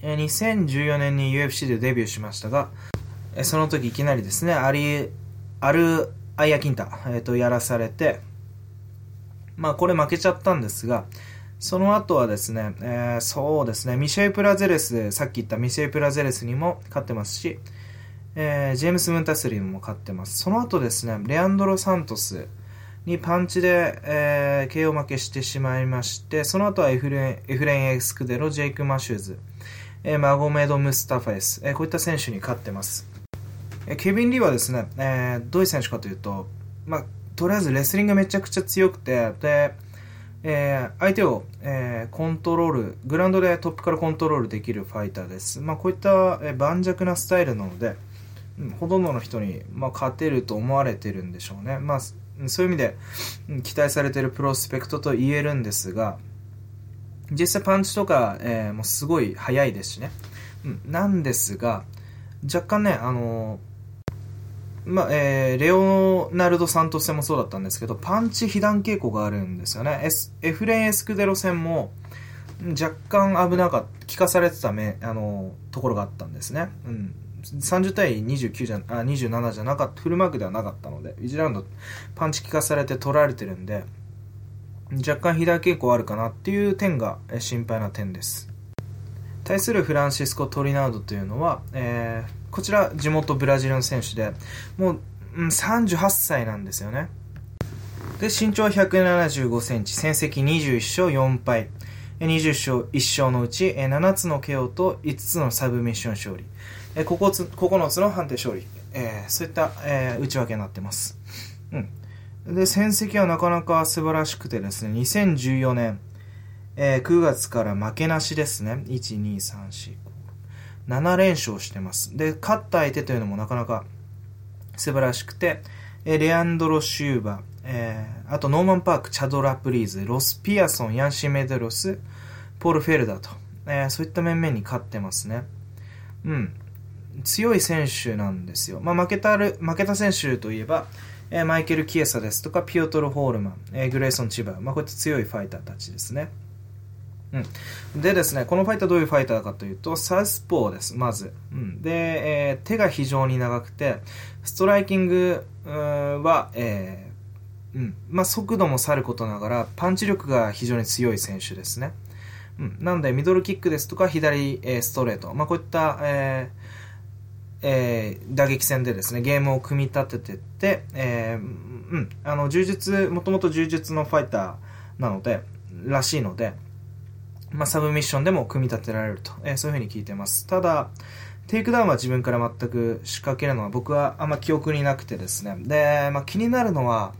2014年に UFC でデビューしましたが、その時いきなりですね、アリ、アル・アイヤ・キンタ、えー、とやらされて、まあこれ負けちゃったんですが、その後はですね、えー、そうですね、ミシェル・プラゼレス、さっき言ったミシェル・プラゼレスにも勝ってますし、えー、ジェームス・ムンタスリーも勝ってます。その後ですね、レアンドロ・サントスにパンチで、えー、KO 負けしてしまいまして、その後はエフレン・エフレンエスクデロ、ジェイク・マシューズ、えー、マゴメド・ムスタファエス、えー、こういった選手に勝ってます。えー、ケビン・リーはですね、えー、どういう選手かというと、まあ、とりあえずレスリングめちゃくちゃ強くて、で、えー、相手を、えー、コントロール、グラウンドでトップからコントロールできるファイターです。まあ、こういった、え、盤石なスタイルなので、ほとんどの人に、まあ、勝てると思われてるんでしょうね。まあ、そういう意味で、期待されているプロスペクトと言えるんですが、実際パンチとか、えー、もうすごい速いですしね。なんですが、若干ね、あのまあえー、レオナルド・サントス戦もそうだったんですけど、パンチ被弾傾向があるんですよね。エスエフレン・エスクデロ戦も若干危なかった、効かされてためあのところがあったんですね。うん、30対29じゃあ27じゃなかった、フルマークではなかったので、1ラウンドパンチ効かされて取られてるんで、若干被弾傾向あるかなっていう点が心配な点です。対するフランシスコ・トリナウドというのは、えーこちら地元ブラジルの選手で、もう、うん、38歳なんですよね。で、身長175センチ、戦績21勝4敗。20勝1勝のうち7つの KO と5つのサブミッション勝利。9つ ,9 つの判定勝利。えー、そういった、えー、内訳になってます。うん。で、戦績はなかなか素晴らしくてですね、2014年、えー、9月から負けなしですね。1、2、3、4、7連勝してます。で、勝った相手というのもなかなか素晴らしくて、えレアンドロ・シューバー、えー、あとノーマン・パーク、チャド・ラプリーズ、ロス・ピアソン、ヤンシー・メデロス、ポール・フェルダーと、えー、そういった面々に勝ってますね。うん。強い選手なんですよ。まあ、負けたる、負けた選手といえば、えー、マイケル・キエサですとか、ピオトル・ホールマン、えー、グレイソン・チバー、まあ、こういった強いファイターたちですね。うん、でですね、このファイターどういうファイターかというと、サウスポーです、まず。うん、で、えー、手が非常に長くて、ストライキングは、えー、うん、まあ、速度もさることながら、パンチ力が非常に強い選手ですね。うん、なので、ミドルキックですとか、左、えー、ストレート、まあ、こういった、ええー、打撃戦でですね、ゲームを組み立ててって、えー、うん、あの、柔術、もともと柔術のファイターなので、らしいので、まあ、サブミッションでも組み立てられると、えー、そういうふうに聞いてます。ただ、テイクダウンは自分から全く仕掛けるのは僕はあんま記憶になくてですね。で、まあ、気になるのは、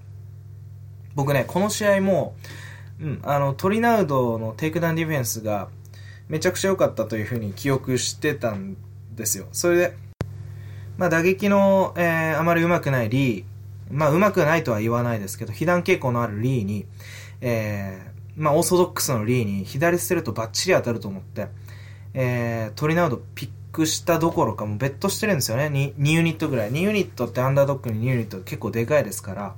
僕ね、この試合も、うん、あの、トリナウドのテイクダウンディフェンスがめちゃくちゃ良かったというふうに記憶してたんですよ。それで、まあ、打撃の、えー、あまり上手くないリー、まあ、上手くないとは言わないですけど、被弾傾向のあるリーに、えー、まあ、オーソドックスのリーに左ストレートバッチリ当たると思って、えー、トリナウドピックしたどころかもうベットしてるんですよね2。2ユニットぐらい。2ユニットってアンダードックに2ユニット結構でかいですから、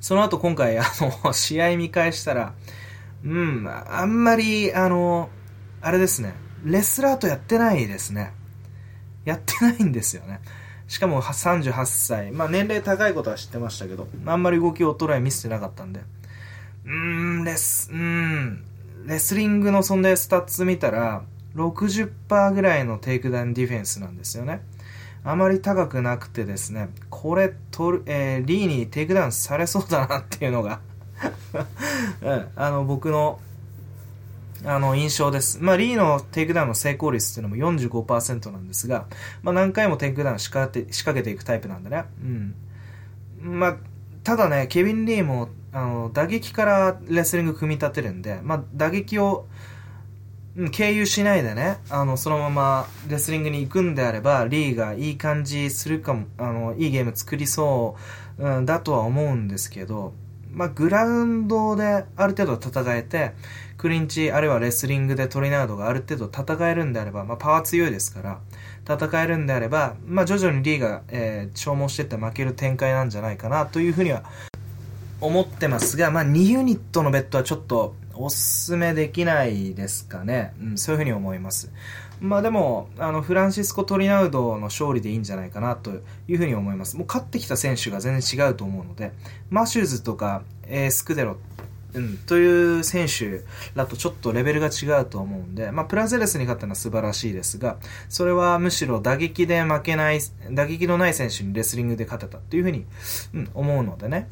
その後今回、あの、[laughs] 試合見返したら、うん、あんまり、あの、あれですね、レスラーとやってないですね。やってないんですよね。しかも38歳。まあ年齢高いことは知ってましたけど、あんまり動き衰え見せてなかったんで。うーん、レス、うーん、レスリングのそんでスタッツ見たら、60%ぐらいのテイクダウンディフェンスなんですよね。あまり高くなくてですね、これ取る、えー、リーにテイクダウンされそうだなっていうのが [laughs] うん、あの、僕の、あの、印象です。まあ、リーのテイクダウンの成功率っていうのも45%なんですが、まあ、何回もテイクダウン仕掛けて、仕掛けていくタイプなんでね。うん。まあ、ただね、ケビン・リーも、あの、打撃からレスリング組み立てるんで、まあ、打撃を、経由しないでね、あの、そのままレスリングに行くんであれば、リーがいい感じするかも、あの、いいゲーム作りそう、うん、だとは思うんですけど、まあ、グラウンドである程度戦えて、クリンチ、あるいはレスリングでトリナードがある程度戦えるんであれば、まあ、パワー強いですから、戦えるんであれば、まあ、徐々にリーが、えー、消耗してって負ける展開なんじゃないかなというふうには思ってますが、まあ、2ユニットのベッドはちょっとおすすめできないですかね。うん、そういうふうに思います。まあでも、あの、フランシスコ・トリナウドの勝利でいいんじゃないかなというふうに思います。もう勝ってきた選手が全然違うと思うので、マシューズとか、えー、スクデロ、うん、という選手だとちょっとレベルが違うと思うんで、まあ、プラゼレスに勝ったのは素晴らしいですが、それはむしろ打撃で負けない、打撃のない選手にレスリングで勝てたというふうに、うん、思うのでね。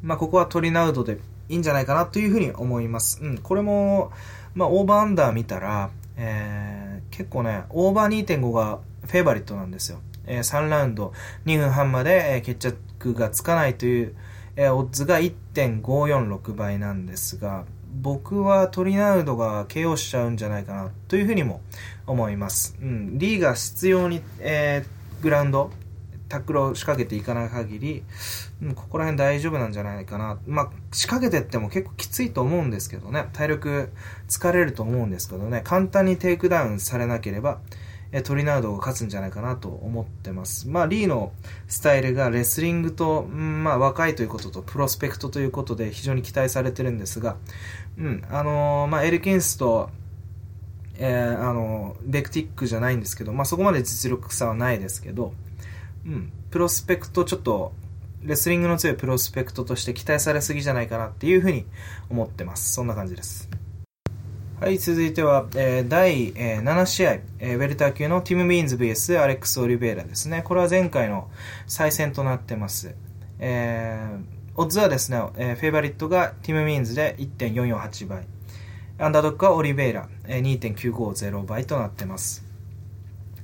まあ、ここはトリナウドでいいんじゃないかなというふうに思います。うん、これも、まあ、オーバーアンダー見たら、えー、結構ね、オーバー2.5がフェイバリットなんですよ。えー、3ラウンド2分半まで、決着がつかないという、えー、オッズが1.546倍なんですが、僕はトリナウドが KO しちゃうんじゃないかなというふうにも思います。うん、リーが執拗に、えー、グラウンド、タックルを仕掛けていかない限り、ここら辺大丈夫なんじゃないかな。まあ、仕掛けてっても結構きついと思うんですけどね。体力疲れると思うんですけどね。簡単にテイクダウンされなければ、えトリナウドが勝つんじゃないかなと思ってます。まあ、リーのスタイルがレスリングと、うん、まあ、若いということと、プロスペクトということで非常に期待されてるんですが、うん、あのー、まあ、エルキンスと、えー、あのー、ベクティックじゃないんですけど、まあ、そこまで実力差はないですけど、うん、プロスペクトちょっとレスリングの強いプロスペクトとして期待されすぎじゃないかなっていうふうに思ってます。そんな感じです。はい、続いては、えー、第、えー、7試合、えー、ウェルター級のティム・ビーンズ VS アレックス・オリベイラですね。これは前回の再戦となってます。えー、オッズはですね、えー、フェイバリットがティム・ミーンズで1.448倍。アンダードックはオリベイラ、えー、2.950倍となってます。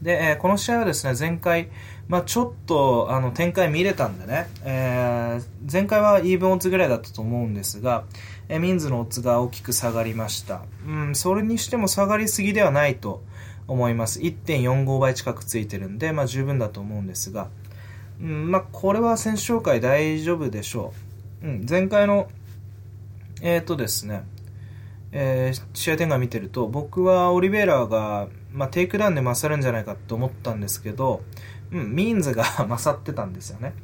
で、えー、この試合はですね、前回、まあ、ちょっとあの展開見れたんでね、えー、前回はイーブンオッズぐらいだったと思うんですが、えー、ミーンズのオッズが大きく下がりました。うん、それにしても下がりすぎではないと思います。1.45倍近くついてるんで、まあ、十分だと思うんですが、うんまあ、これは選手紹介大丈夫でしょう。うん、前回の、えっ、ー、とですね、えー、試合展開見てると、僕はオリベイラが、まあ、テイクダウンで勝るんじゃないかと思ったんですけど、うん、ミーンズが勝ってたんですよね。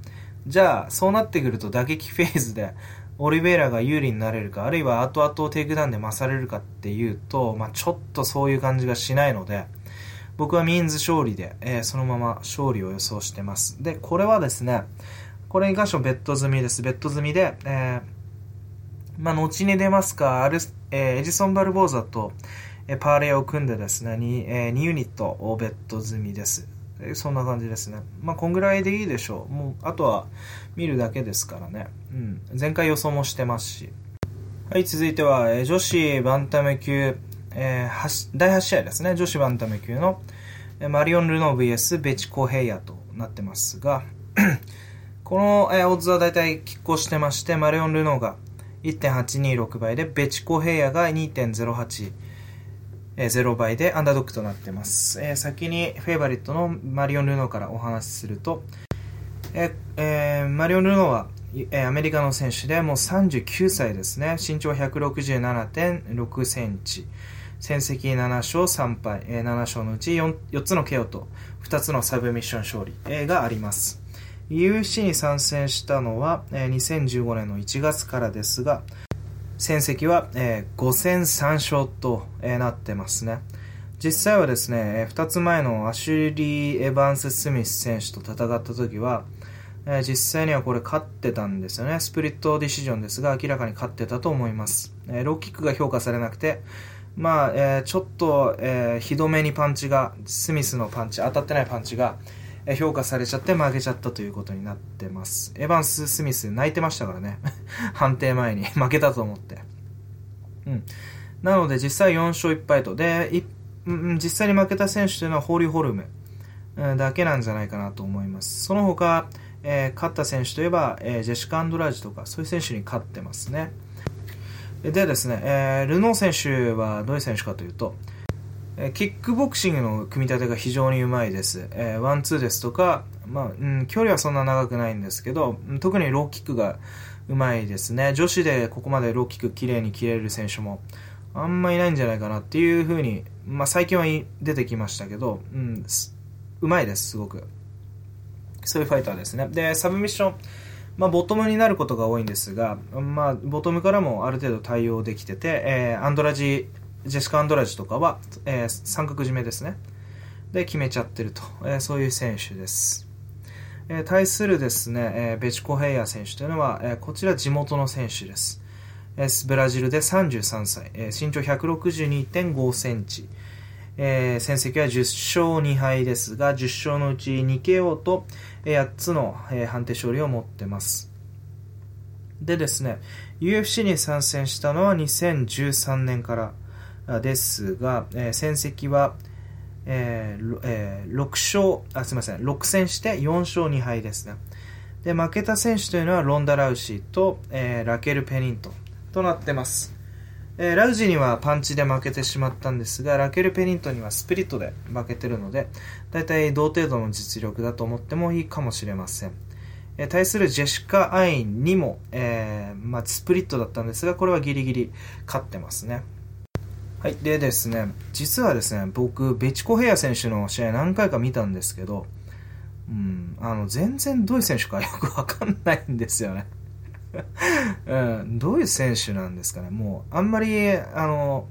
じゃあ、そうなってくると打撃フェーズで、オリベイラが有利になれるか、あるいは後々テイクダウンで勝れるかっていうと、まあ、ちょっとそういう感じがしないので、僕はミーンズ勝利で、えー、そのまま勝利を予想してます。で、これはですね、これに関してもベット済みです。ベット済みで、えー、まあ、後に出ますか、アル、えー、エジソン・バルボーザと、えパーレーを組んでですね、2, え2ユニットをベット済みです。そんな感じですね。まあ、こんぐらいでいいでしょう。もう、あとは見るだけですからね。うん。前回予想もしてますし。はい、続いては、え女子バンタム級、えー、第8試合ですね。女子バンタム級の、えマリオン・ルノー VS ベチコ・ヘイヤとなってますが、[clears throat] この、えー、オッズは大体拮抗してまして、マリオン・ルノーが1.826倍で、ベチコ・ヘイヤが2.08、えー、0倍でアンダードックとなってます。えー、先にフェイバリットのマリオン・ルノーからお話しすると、ええー、マリオン・ルノーは、え、アメリカの選手でもう39歳ですね。身長167.6センチ。戦績7勝3敗、えー、7勝のうち 4, 4つの KO と2つのサブミッション勝利、えー、があります。UFC に参戦したのは、えー、2015年の1月からですが、戦績は、えー、5戦3勝と、えー、なってますね。実際はですね、2つ前のアシュリー・エヴァンス・スミス選手と戦った時は、えー、実際にはこれ勝ってたんですよね。スプリットディシジョンですが、明らかに勝ってたと思います。えー、ローキックが評価されなくて、まあ、えー、ちょっと、えー、ひどめにパンチが、スミスのパンチ、当たってないパンチが、評価されちゃって負けちゃったということになってます。エヴァンス・スミス泣いてましたからね。[laughs] 判定前に [laughs] 負けたと思って。うん。なので実際4勝1敗と。で、いうん実際に負けた選手というのはホーリー・ホルムだけなんじゃないかなと思います。その他、えー、勝った選手といえば、えー、ジェシカ・アンドラージとか、そういう選手に勝ってますね。でですね、えー、ルノー選手はどういう選手かというと、え、キックボクシングの組み立てが非常にうまいです。え、ワンツーですとか、まあ、うん、距離はそんな長くないんですけど、特にローキックがうまいですね。女子でここまでローキック綺麗に切れる選手もあんまいないんじゃないかなっていうふうに、まあ最近は出てきましたけど、うん、うまいです、すごく。そういうファイターですね。で、サブミッション、まあ、ボトムになることが多いんですが、まあ、ボトムからもある程度対応できてて、えー、アンドラジ、ジェシカ・アンドラジとかは、えー、三角締めですね。で、決めちゃってると、えー、そういう選手です。えー、対するですね、えー、ベチコ・ヘイヤ選手というのは、えー、こちら地元の選手です。えー、ブラジルで33歳、えー、身長162.5センチ、えー、戦績は10勝2敗ですが、10勝のうち 2KO と8つの、えー、判定勝利を持ってます。でですね、UFC に参戦したのは2013年からですが、えー、戦績は、えーえー、6勝、あ、すみません、6戦して4勝2敗ですね。で、負けた選手というのはロンダ・ラウシーと、えー、ラケル・ペニントンとなってます。えー、ラウジにはパンチで負けてしまったんですが、ラケル・ペニントンにはスプリットで負けてるので、だいたい同程度の実力だと思ってもいいかもしれません。えー、対するジェシカ・アインにも、えー、まあ、スプリットだったんですが、これはギリギリ勝ってますね。はい。でですね、実はですね、僕、ベチコ・ヘア選手の試合何回か見たんですけど、うん、あの、全然どういう選手かよくわかんないんですよね。[laughs] うん、どういう選手なんですかね。もう、あんまり、あの、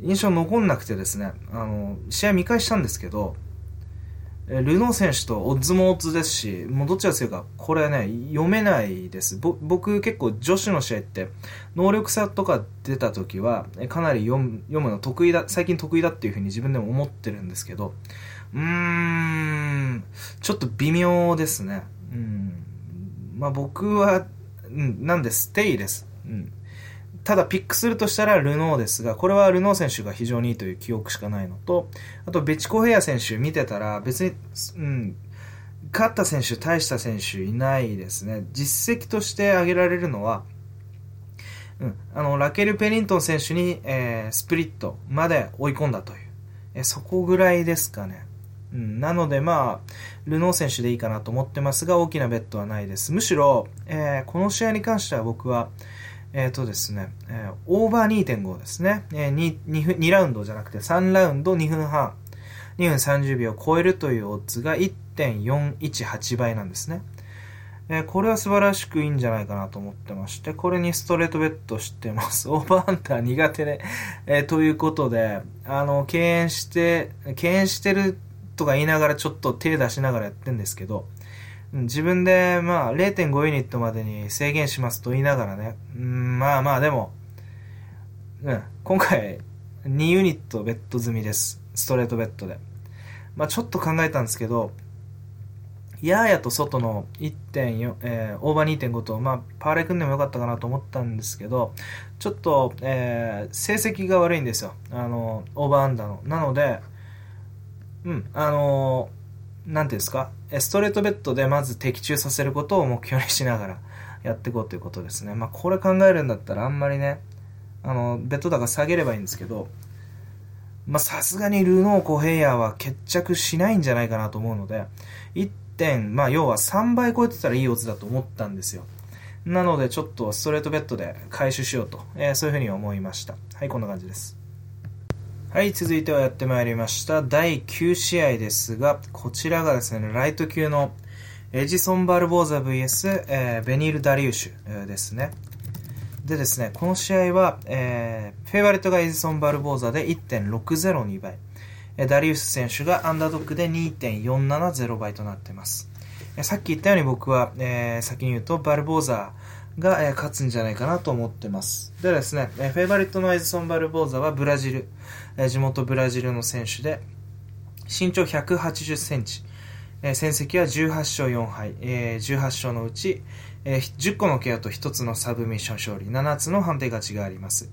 印象残んなくてですね、あの、試合見返したんですけど、ルノー選手とオッズもオッズですし、もうどっちが強いか、これね、読めないです。僕結構女子の試合って、能力差とか出た時は、かなり読む読むの得意だ、最近得意だっていうふうに自分でも思ってるんですけど、うーん、ちょっと微妙ですね。うんまあ僕は、うん、なんです。テイです。うん。ただピックするとしたらルノーですが、これはルノー選手が非常にいいという記憶しかないのと、あとベチコヘア選手見てたら別に、うん、勝った選手、大した選手いないですね。実績として挙げられるのは、うん、あの、ラケル・ペリントン選手に、えー、スプリットまで追い込んだという、えそこぐらいですかね。うん、なのでまあ、ルノー選手でいいかなと思ってますが、大きなベッドはないです。むしろ、えー、この試合に関しては僕は、えっ、ー、とですね、えー、オーバー2.5ですね、えー2 2, 2ラウンドじゃなくて3ラウンド2分半、2分30秒を超えるというオッズが1.418倍なんですね。えー、これは素晴らしくいいんじゃないかなと思ってまして、これにストレートベッドしてます。[laughs] オーバーハンター苦手で、えー、ということで、あの、敬遠して、敬遠してるとか言いながらちょっと手出しながらやってんですけど、自分で、まあ、0.5ユニットまでに制限しますと言いながらね、うん、まあまあでも、うん、今回、2ユニットベッド済みです。ストレートベッドで。まあちょっと考えたんですけど、やーやと外の1.4、えー、オーバー2.5と、まあ、パーレ組んでもよかったかなと思ったんですけど、ちょっと、えー、成績が悪いんですよ。あの、オーバーアンダーの。なので、うん、あのー、なんていうんですか、ストレートベッドでまず的中させることを目標にしながらやっていこうということですね。まあ、これ考えるんだったらあんまりね、あの、ベッド高下げればいいんですけど、ま、さすがにルノー・コヘイヤーは決着しないんじゃないかなと思うので、1点、まあ、要は3倍超えてたらいいオズだと思ったんですよ。なので、ちょっとストレートベッドで回収しようと、えー、そういうふうに思いました。はい、こんな感じです。はい、続いてはやってまいりました。第9試合ですが、こちらがですね、ライト級のエジソン・バルボーザ VS、えー、ベニール・ダリウシュ、ですね。でですね、この試合は、えー、フェイバリットがエジソン・バルボーザで1.602倍。ダリウス選手がアンダードックで2.470倍となっています。さっき言ったように僕は、えー、先に言うとバルボーザが、え、勝つんじゃないかなと思ってます。でですね、え、フェイバリットのエジソン・バルボーザはブラジル、え、地元ブラジルの選手で、身長180センチ、え、戦績は18勝4敗、え、18勝のうち、え、10個のケアと1つのサブミッション勝利、7つの判定勝ちがあります。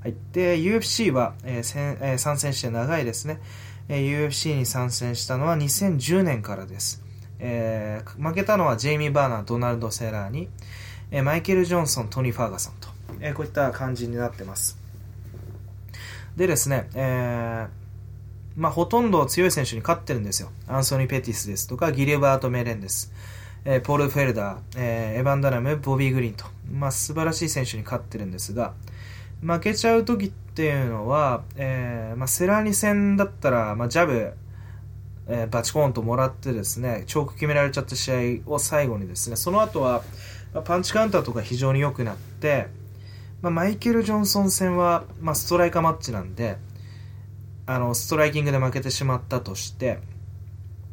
はい、で、UFC は、えーえ、参戦して長いですね、え。UFC に参戦したのは2010年からです。えー、負けたのはジェイミー・バーナー、ドナルド・セラーに、え、マイケル・ジョンソン、トニー・ファーガソンと、えー、こういった感じになってます。でですね、えー、まあ、ほとんど強い選手に勝ってるんですよ。アンソニー・ペティスですとか、ギリバート・メレンです。えー、ポール・フェルダー、えー、エヴァン・ダラム、ボビー・グリーンと、まあ、素晴らしい選手に勝ってるんですが、負けちゃう時っていうのは、えーまあ、セラーニ戦だったら、まあ、ジャブ、えー、バチコーンともらってですね、チョーク決められちゃった試合を最後にですね、その後は、パンチカウンターとか非常に良くなって、まあ、マイケル・ジョンソン戦は、まあ、ストライカーマッチなんで、あの、ストライキングで負けてしまったとして、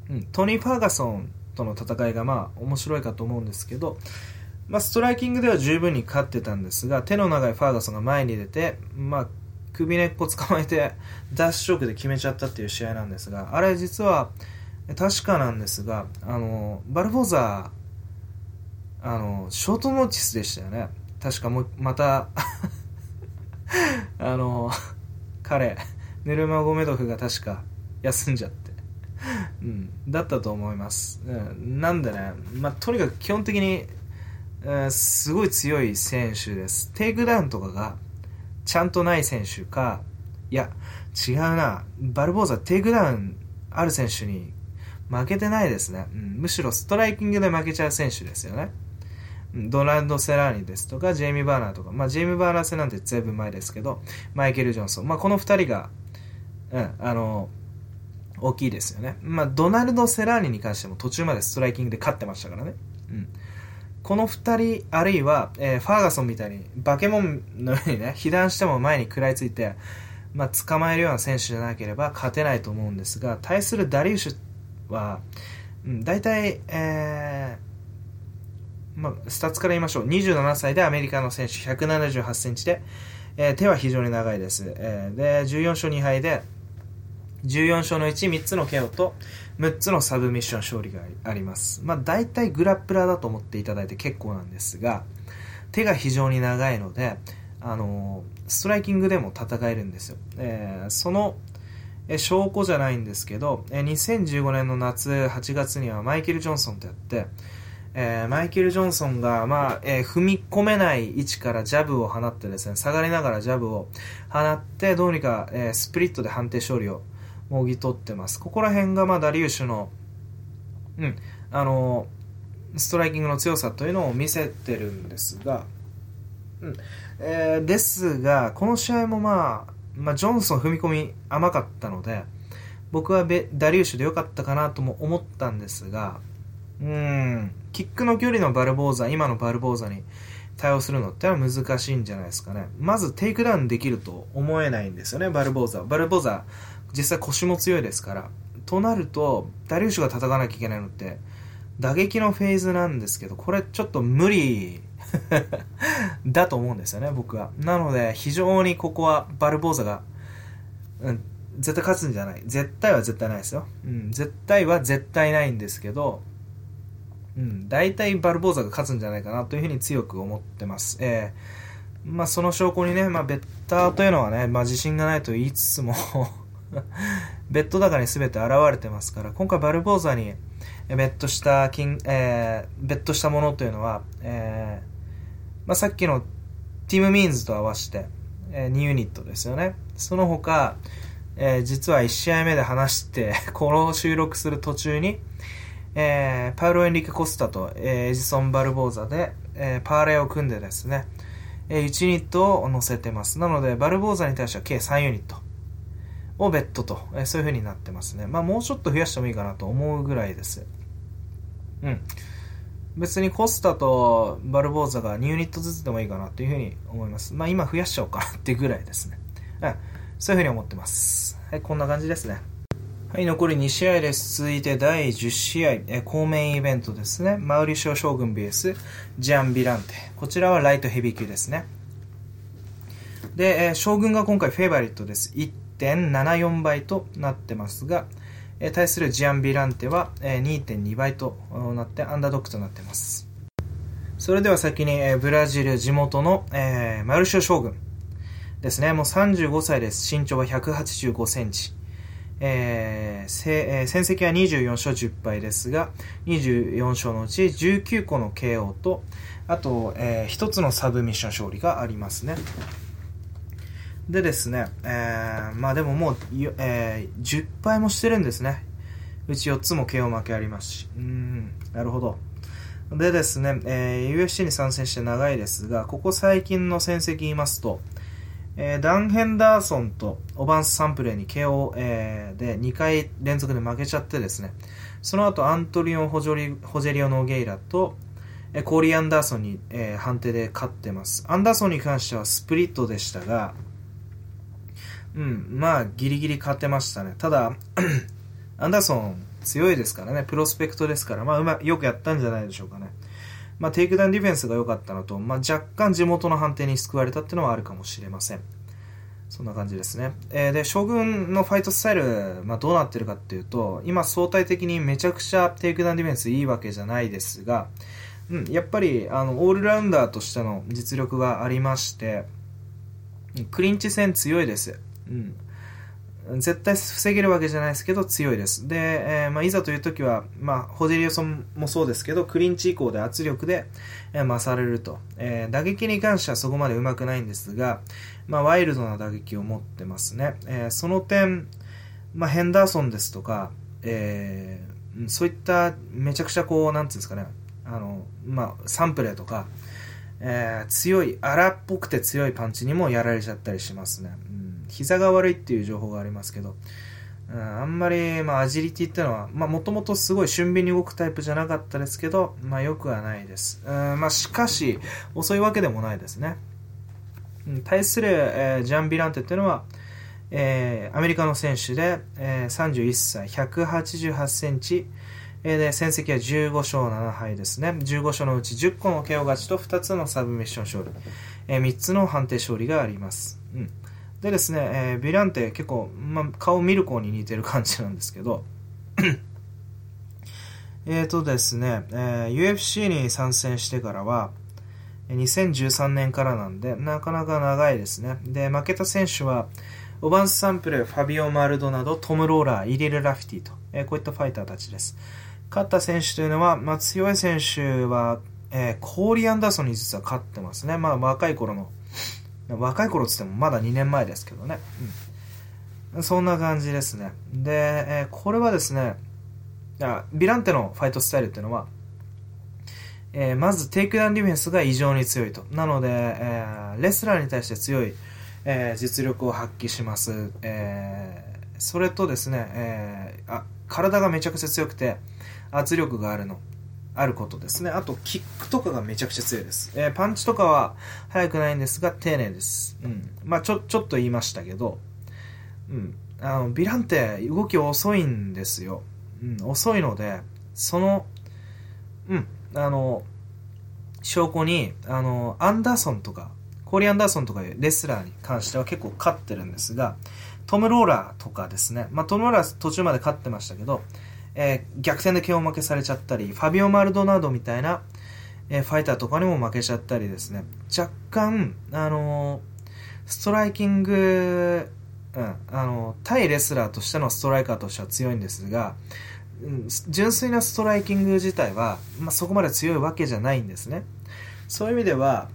うん、トニー・ファーガソンとの戦いがまあ面白いかと思うんですけど、まあ、ストライキングでは十分に勝ってたんですが、手の長いファーガソンが前に出て、まあ、首根っこ捕まえて、ダッシュチョークで決めちゃったっていう試合なんですが、あれ実は、確かなんですが、あの、バルボザー、あの、ショートノーティスでしたよね。確かも、また [laughs] あの、彼、ヌルマゴメドフが確か休んじゃって。うん、だったと思います。うん、なんでね、まあ、とにかく基本的に、えー、すごい強い選手です。テイクダウンとかがちゃんとない選手か、いや、違うな。バルボーザ、テイクダウンある選手に負けてないですね。うん、むしろストライキングで負けちゃう選手ですよね。ドナルド・セローニですとか、ジェイミー・バーナーとか、まあ、ジェイミー・バーナー戦なんてずいぶん前ですけど、マイケル・ジョンソン、まあ、この二人が、うん、あの、大きいですよね。まあ、ドナルド・セローニに関しても途中までストライキングで勝ってましたからね。うん。この二人、あるいは、えー、ファーガソンみたいに、バケモンのようにね、[laughs] 被弾しても前に食らいついて、まあ、捕まえるような選手じゃなければ勝てないと思うんですが、対するダリウシュは、うん、大体、えー、まあ、スタッツから言いましょう。27歳でアメリカの選手、178センチで、えー、手は非常に長いです。えー、で、14勝2敗で、14勝のうち3つの KO と6つのサブミッション勝利があります。まあ大体グラップラーだと思っていただいて結構なんですが、手が非常に長いので、あのストライキングでも戦えるんですよ。えー、その、え証拠じゃないんですけど、え2015年の夏8月にはマイケル・ジョンソンとやって、えー、マイケル・ジョンソンが、まあ、えー、踏み込めない位置からジャブを放ってですね、下がりながらジャブを放って、どうにか、えー、スプリットで判定勝利をもぎ取ってます。ここら辺が、まあ、ダリウシュの、うん、あの、ストライキングの強さというのを見せてるんですが、うん、えー、ですが、この試合もまあ、まあ、ジョンソン踏み込み甘かったので、僕はベダリウシュで良かったかなとも思ったんですが、うん、キックの距離のバルボーザ、今のバルボーザに対応するのっては難しいんじゃないですかね。まずテイクダウンできると思えないんですよね、バルボーザ。バルボーザ、実際腰も強いですから。となると、ダリウシュが叩かなきゃいけないのって、打撃のフェーズなんですけど、これちょっと無理 [laughs] だと思うんですよね、僕は。なので、非常にここはバルボーザが、うん、絶対勝つんじゃない。絶対は絶対ないですよ。うん、絶対は絶対ないんですけど、うん、大体バルボーザが勝つんじゃないかなというふうに強く思ってます。えー、まあその証拠にね、まあベッターというのはね、まあ自信がないと言いつつも [laughs] ベッド高に全て現れてますから、今回バルボーザにベットした金、えー、ベットしたものというのは、えー、まあさっきのティム・ミーンズと合わせて、えー、2ユニットですよね。その他、えー、実は1試合目で話して、この収録する途中に、えー、パウロ・エンリケ・コスタと、えー、エジソン・バルボーザで、えー、パーレを組んでですね、えー、1ユニットを乗せてます。なので、バルボーザに対しては計3ユニットをベットと、えー、そういう風になってますね。まあ、もうちょっと増やしてもいいかなと思うぐらいです。うん。別にコスタとバルボーザが2ユニットずつでもいいかなというふうに思います。まあ今増やしちゃおうかなっていうぐらいですね。うん。そういうふうに思ってます。はい、こんな感じですね。はい、残り2試合です。続いて第10試合、え公メイベントですね。マウリショ将軍 BS、ジャン・ビランテ。こちらはライトヘビー級ですね。で、え将軍が今回フェイバリットです。1.74倍となってますが、え対するジアン・ビランテは、え2.2倍となってアンダードックとなってます。それでは先に、えブラジル地元の、えー、マルシオ将軍ですね。もう35歳です。身長は185センチ。えーせえー、戦績は24勝10敗ですが、24勝のうち19個の KO と、あと、えー、1つのサブミッション勝利がありますね。でですね、えー、まあでももう、えー、10敗もしてるんですね。うち4つも KO 負けありますし。うん、なるほど。でですね、えー、UFC に参戦して長いですが、ここ最近の戦績言いますと、えー、ダン・ヘンダーソンとオバンス・サンプルーに KO、えー、で2回連続で負けちゃってですね、その後アントリオン・ホジョリホジェリオ・ノーゲイラと、えー、コーリー・アンダーソンに、えー、判定で勝ってます。アンダーソンに関してはスプリットでしたが、うん、まあ、ギリギリ勝てましたね。ただ、アンダーソン強いですからね、プロスペクトですから、まあ、うまよくやったんじゃないでしょうかね。まあ、テイクダウンディフェンスが良かったのと、まあ、若干地元の判定に救われたっていうのはあるかもしれません。そんな感じですね。えー、で、ショーグンのファイトスタイル、まあ、どうなってるかっていうと、今相対的にめちゃくちゃテイクダウンディフェンスいいわけじゃないですが、うん、やっぱり、あの、オールラウンダーとしての実力がありまして、クリンチ戦強いです。うん。絶対防げるわけじゃないですけど強いです。で、えー、まあ、いざという時は、まあ、ホデリオソンもそうですけど、クリンチ以降で圧力で、えー、勝れると。えー、打撃に関してはそこまで上手くないんですが、まあ、ワイルドな打撃を持ってますね。えー、その点、まあ、ヘンダーソンですとか、えー、そういっためちゃくちゃこう、なんていうんですかね、あの、まあ、サンプレーとか、えー、強い、荒っぽくて強いパンチにもやられちゃったりしますね。膝が悪いっていう情報がありますけど、うん、あんまり、まあ、アジリティってのは、まあ、もともとすごい俊敏に動くタイプじゃなかったですけど、まあ、良くはないです。うん、まあ、しかし、遅いわけでもないですね。対する、えー、ジャン・ビランテっていうのは、えー、アメリカの選手で、えー、31歳、188センチ、えー、で、戦績は15勝7敗ですね。15勝のうち10個の KO 勝ちと2つのサブミッション勝利、えー、3つの判定勝利があります。うんでですね、えー、ビランテ結構、まあ、顔見る子に似てる感じなんですけど [coughs] えっとですね、えー、UFC に参戦してからは、2013年からなんで、なかなか長いですね。で、負けた選手は、オバンス・サンプル、ファビオ・マルドなど、トム・ローラー、イリル・ラフィティと、えー、こういったファイターたちです。勝った選手というのは、まあ、強い選手は、えー、コーリー・アンダーソンに実は勝ってますね。まあ、若い頃の若い頃っつってもまだ2年前ですけどね。うん。そんな感じですね。で、えー、これはですね、あビランテのファイトスタイルっていうのは、えー、まずテイクダウンディフェンスが異常に強いと。なので、えー、レスラーに対して強い、えー、実力を発揮します。えー、それとですね、えー、あ体がめちゃくちゃ強くて圧力があるの。あることですね。あと、キックとかがめちゃくちゃ強いです。えー、パンチとかは速くないんですが、丁寧です。うん。まあ、ちょ、ちょっと言いましたけど、うん。あの、ヴィランって動き遅いんですよ。うん、遅いので、その、うん、あの、証拠に、あの、アンダーソンとか、コーリー・アンダーソンとかいうレスラーに関しては結構勝ってるんですが、トム・ローラーとかですね、まあ、トム・ローラー途中まで勝ってましたけど、えー、逆転で KO 負けされちゃったり、ファビオ・マルドナードみたいな、えー、ファイターとかにも負けちゃったりですね、若干、あのー、ストライキング、うん、あの対レスラーとしてのストライカーとしては強いんですが、うん、純粋なストライキング自体は、まあ、そこまで強いわけじゃないんですね。そういう意味では、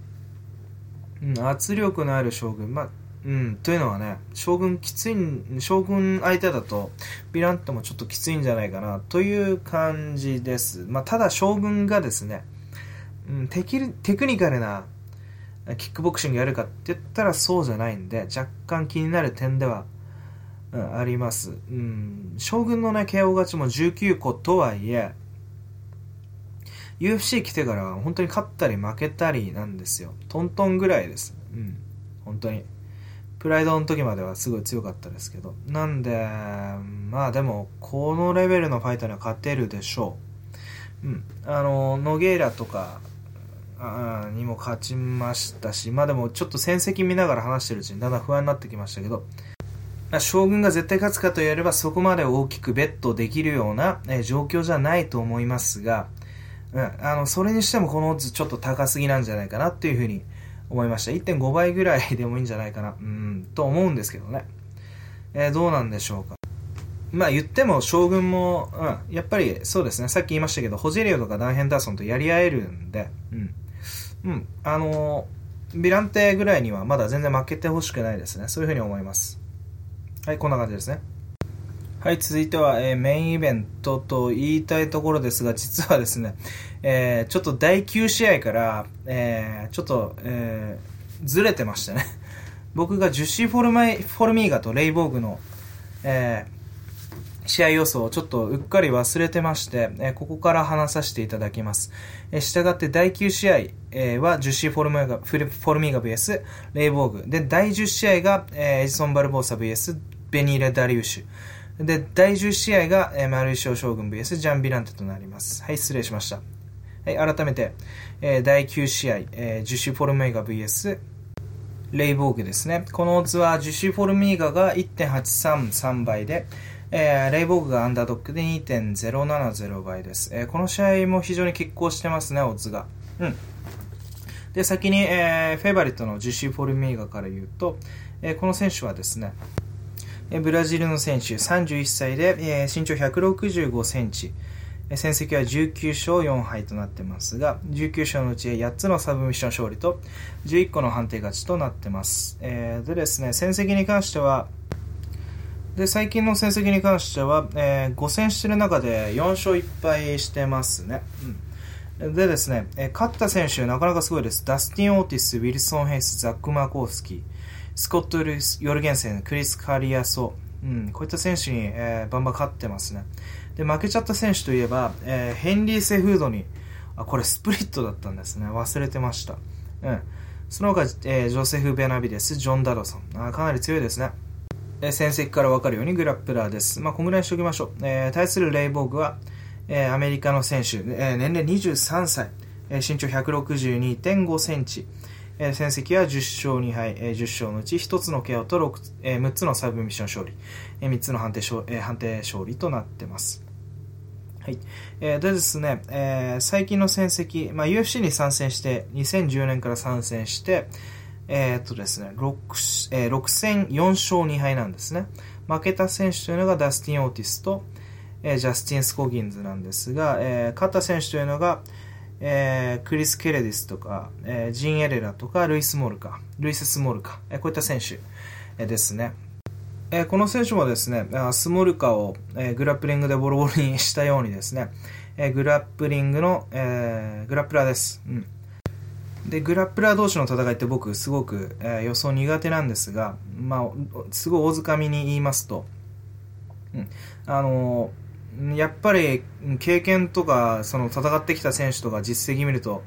うん、圧力のある将軍、まあ、うん、というのはね、将軍きつい、将軍相手だと、ヴィラントもちょっときついんじゃないかな、という感じです。まあ、ただ将軍がですね、うん、テキテクニカルなキックボクシングやるかって言ったらそうじゃないんで、若干気になる点では、うん、あります。うん、将軍のね、KO 勝ちも19個とはいえ、UFC 来てからは本当に勝ったり負けたりなんですよ。トントンぐらいです。うん。本当に。プライドの時まではすごい強かったですけど。なんで、まあでも、このレベルのファイターには勝てるでしょう。うん。あの、ノゲイラとか、にも勝ちましたし、まあでもちょっと戦績見ながら話してるうちにだんだん不安になってきましたけど、ま将軍が絶対勝つかと言わればそこまで大きくベットできるような、え状況じゃないと思いますが、うん、あの、それにしてもこのオッズちょっと高すぎなんじゃないかなっていうふうに思いました。1.5倍ぐらい [laughs] でもいいんじゃないかな、うん、と思うんですけどね。えー、どうなんでしょうか。まあ言っても将軍も、うん、やっぱりそうですね、さっき言いましたけど、ホジェリオとかダンヘンダーソンとやり合えるんで、うん。うん、あのー、ビランテぐらいにはまだ全然負けてほしくないですね。そういうふうに思います。はい、こんな感じですね。はい、続いては、えー、メインイベントと言いたいところですが、実はですね、えー、ちょっと第9試合から、えー、ちょっと、えー、ずれてましたね。[laughs] 僕がジュシー・フォルマイフォルミーガとレイボーグの、えー、試合予想をちょっとうっかり忘れてまして、えー、ここから話させていただきます。えー、したがって第9試合、えー、はジュシー・フォルミーガ、フォルミーガ VS レイボーグ。で、第10試合が、えー、エジソン・バルボーサ VS ベニーレ・ダリウシュ。で、第10試合が、えー、マルイシオ将軍 VS ジャンビランテとなります。はい、失礼しました。はい、改めて、えー、第9試合、えー、ジュシュ・フォルメイガ VS レイボーグですね。このオズはジュシュ・フォルメイガが1.833倍で、えー、レイボーグがアンダードックで2.070倍です。えー、この試合も非常に拮抗してますね、オズが。うん。で、先に、えー、フェイバリットのジュシー・フォルメイガから言うと、えー、この選手はですね、ブラジルの選手、31歳で、身長165センチ。戦績は19勝4敗となってますが、19勝のうち8つのサブミッション勝利と11個の判定勝ちとなってます。えー、でですね、戦績に関しては、で、最近の戦績に関しては、えー、5戦してる中で4勝1敗してますね。うん。でですね、えー、勝った選手なかなかすごいです。ダスティン・オーティズ、ウィルソン・ヘイス、ザック・マーコースキー。スコット・ルスヨルゲンセン、クリス・カリアソ、うん、こういった選手に、えー、バンバン勝ってますね。で、負けちゃった選手といえば、えー、ヘンリー・セフードに、あ、これスプリットだったんですね。忘れてました。うん。その他、えー、ジョセフ・ベナビデス、ジョン・ダドソン。あかなり強いですね。えー、戦績からわかるようにグラップラーです。まあ、こんぐらいにしておきましょう。えー、対するレイボーグは、えー、アメリカの選手、えー、年齢23歳、えー、身長162.5センチ、えー、戦績は10勝2敗、えー、10勝のうち1つの KO と6、えー、6つのサブミッション勝利、えー、3つの判定勝,、えー、判定勝利となってます。はい。えー、でですね、えー、最近の戦績、まあ、UFC に参戦して、2010年から参戦して、えー、っとですね、6、えー、6戦4勝2敗なんですね。負けた選手というのがダスティン・オーティスと、えー、ジャスティン・スコギンズなんですが、えー、勝った選手というのが、えー、クリス・ケレディスとか、えー、ジン・エレラとか、ルイス・モルカ、ルイス・スモルカ、えー、こういった選手、えー、ですね。えー、この選手もですね、スモルカを、えー、グラップリングでボロボロにしたようにですね、えー、グラップリングの、え、グラップラーです。うん。で、グラップラー同士の戦いって僕すごく、え、予想苦手なんですが、まあ、すごい大掴みに言いますと、うん。あのやっぱり経験とかその戦ってきた選手とか実績見ると、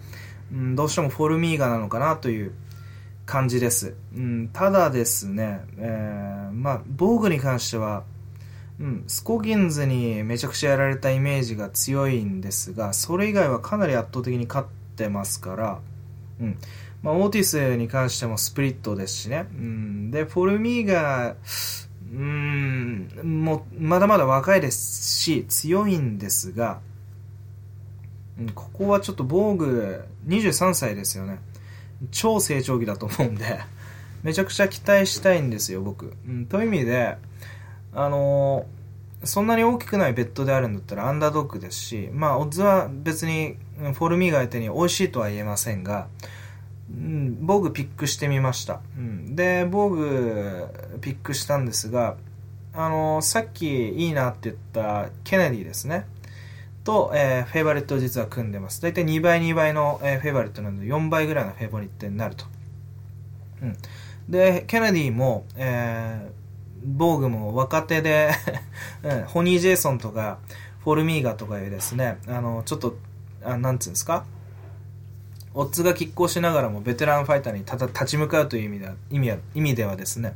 うん、どうしてもフォルミーガなのかなという感じです、うん、ただですね、えー、まあ、防具に関しては、うん、スコギンズにめちゃくちゃやられたイメージが強いんですがそれ以外はかなり圧倒的に勝ってますから、うんまあ、オーティスに関してもスプリットですしね、うん、でフォルミーガうん、もう、まだまだ若いですし、強いんですが、うんここはちょっと防具23歳ですよね。超成長期だと思うんで、めちゃくちゃ期待したいんですよ、僕。うん、という意味で、あのーそんなに大きくないベッドであるんだったらアンダードッグですし、まあ、オッズは別にフォルミーが相手に美味しいとは言えませんが、うん、防具ピックしてみました。うん、で、防具ピックしたんですが、あのーさっきいいなって言ったケネディですね。と、えーフェイバリットを実は組んでます。だいたい2倍2倍の、えーフェイバリットなので4倍ぐらいのフェイバリットになると。うん。で、ケネディも、えー防具も若手で、[laughs] うん、ホニー・ジェイソンとか、フォルミーガとかいうですね、あの、ちょっと、あなんつうんですか？オッズが拮抗しながらもベテランファイターにたた立ち向かうという意味では意味は意味ではですね、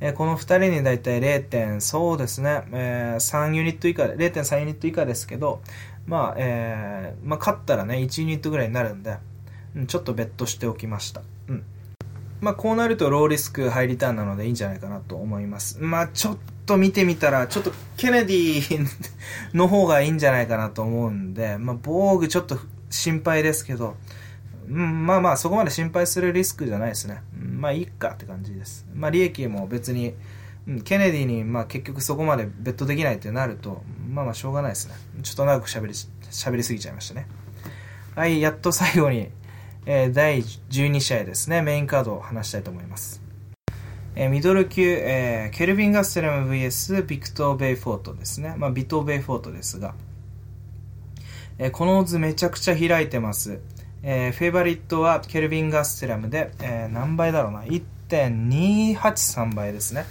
えーこの2人にだいたい 0. 点そうですね、えー3ユニット以下で0.3ユニット以下ですけどまあ、えーまあ、勝ったらね1ユニットぐらいになるんで、うんちょっとベットしておきました。うん。まあこうなるとローリスクハイリターンなのでいいんじゃないかなと思います。まあちょっと見てみたらちょっとケネディの方がいいんじゃないかなと思うんでまあ防具ちょっと心配ですけどうん、まあまあ、そこまで心配するリスクじゃないですね。うんまあいいかって感じです。まあ利益も別に、うんケネディにまあ結局そこまでベットできないってなると、まあまあしょうがないですね。ちょっと長く喋り、喋りすぎちゃいましたね。はい、やっと最後に、えー第12試合ですね、メインカードを話したいと思います。えーミドル級、えーケルビン・ガステラム VS ビクトー・ベイフォートですね。まあビトー・ベイフォートですが、えこのオッズめちゃくちゃ開いてます。えーフェイバリットはケルビン・ガステラムで、えー何倍だろうな、1.283倍ですね。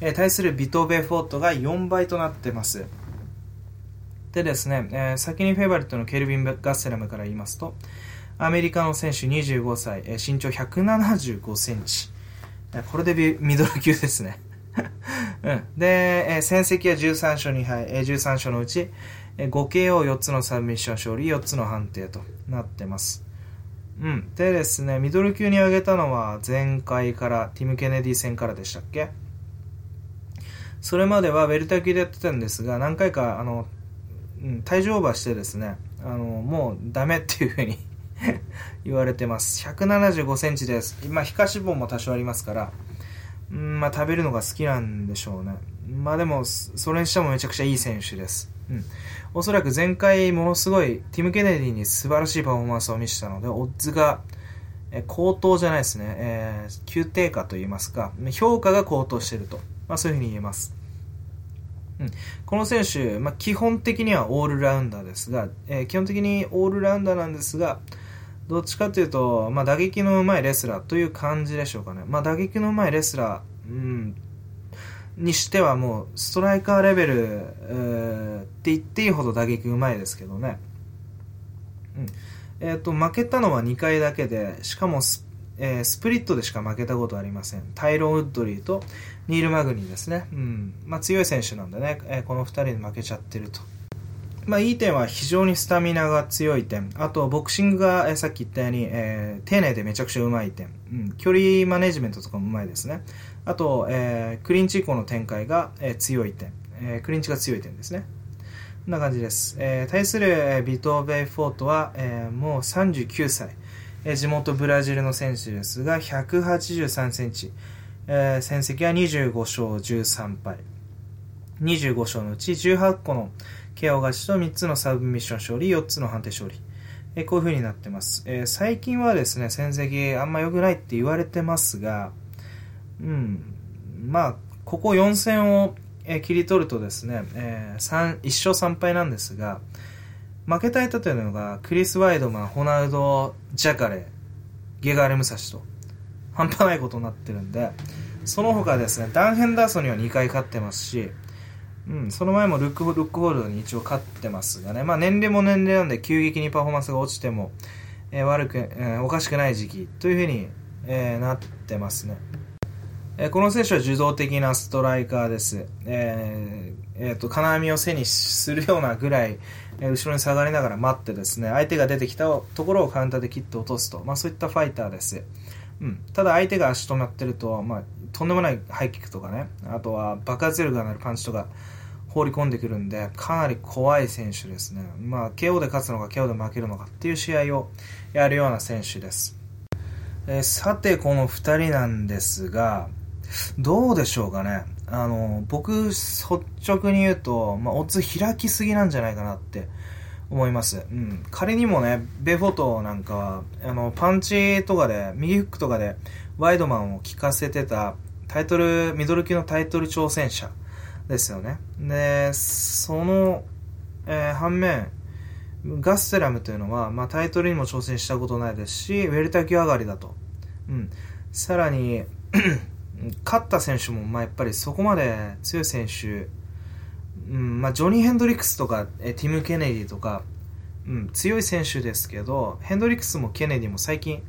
えー対するビト・ベフォートが4倍となってます。でですね、えー先にフェイバリットのケルビン・ガステラムから言いますと、アメリカの選手25歳、えー身長175センチ。これでミドル級ですね。[laughs] うん、で、えー戦績は13勝2敗、えー13勝のうち、えー 5KO4 つのサブミッション勝利、4つの判定となってます。うん。でですね、ミドル級に上げたのは前回から、ティム・ケネディ戦からでしたっけ？それまではウェルター級でやってたんですが、何回か、あの、うん、体重オーバーしてですね、あの、もうダメっていうふうに [laughs] 言われてます。175センチです。まあ、皮下脂肪も多少ありますから、うん、まあ、食べるのが好きなんでしょうね。まあでも、それにしてもめちゃくちゃいい選手です。うん。おそらく前回ものすごい、ティム・ケネディに素晴らしいパフォーマンスを見せたので、オッズが、え高騰じゃないですね、えー急低下と言いますか、評価が高騰してると。まあそういうふうに言えます。うん、この選手、まあ、基本的にはオールラウンダーですが、えー基本的にオールラウンダーなんですが、どっちかというと、まあ、打撃の上手いレスラーという感じでしょうかね。まあ、打撃の上手いレスラー、うん、にしてはもう、ストライカーレベル、って言っていいほど打撃上手いですけどね。うん。えっ、と、負けたのは2回だけで、しかもス、えースプリットでしか負けたことありません。タイロン・ウッドリーとニール・マグニーですね。うん。まあ、強い選手なんでね、えーこの2人に負けちゃってると。まあ、いい点は非常にスタミナが強い点。あと、ボクシングが、えさっき言ったように、えー丁寧でめちゃくちゃうまい点。うん。距離マネジメントとかもうまいですね。あと、えークリンチ以降の展開が、えー強い点。えークリンチが強い点ですね。こんな感じです。えー対する、えービトー・ベイフォートは、えーもう39歳。えー地元ブラジルの選手ですが、183センチ。えー戦績は25勝13敗。25勝のうち18個の KO 勝ちと3つのサブミッション勝利、4つの判定勝利。えーこういう風になってます。えー最近はですね、戦績あんま良くないって言われてますが、うん、まあ、ここ4戦を、えー切り取るとですね、えー、3 1勝3敗なんですが、負けた相手というのが、クリス・ワイドマン、ホナウド・ジャカレ、ゲガーレ・ムサシと、半端ないことになってるんで、その他ですね、ダン・ヘンダーソンには2回勝ってますし、うん、その前もルック・ルックホールドに一応勝ってますがね、まあ年齢も年齢なんで急激にパフォーマンスが落ちても、えー悪く、えーおかしくない時期というふうに、えーなってますね。えーこの選手は受動的なストライカーです。えーえーと、金網を背にするようなぐらい、えー後ろに下がりながら待ってですね、相手が出てきたところをカウンターで切って落とすと、まあそういったファイターです。うん、ただ相手が足止まってると、まあ、とんでもないハイキックとかね、あとは爆発力がなるパンチとか放り込んでくるんで、かなり怖い選手ですね。まあ、KO で勝つのか KO で負けるのかっていう試合をやるような選手です。えー、さて、この2人なんですが、どうでしょうかね。あの、僕、率直に言うと、まあ、オッズ開きすぎなんじゃないかなって思います。うん。仮にもね、ベフォトなんかは、あの、パンチとかで、右フックとかで、ワイドマンを効かせてた、タイトル、ミドル級のタイトル挑戦者ですよね。で、その、えー、反面、ガステラムというのは、まあ、タイトルにも挑戦したことないですし、ウェルタ級上がりだと。うん。さらに勝った選手も、まあ、やっぱりそこまで強い選手、うんまあ、ジョニー・ヘンドリックスとかえティム・ケネディとか、うん、強い選手ですけどヘンドリックスもケネディも最近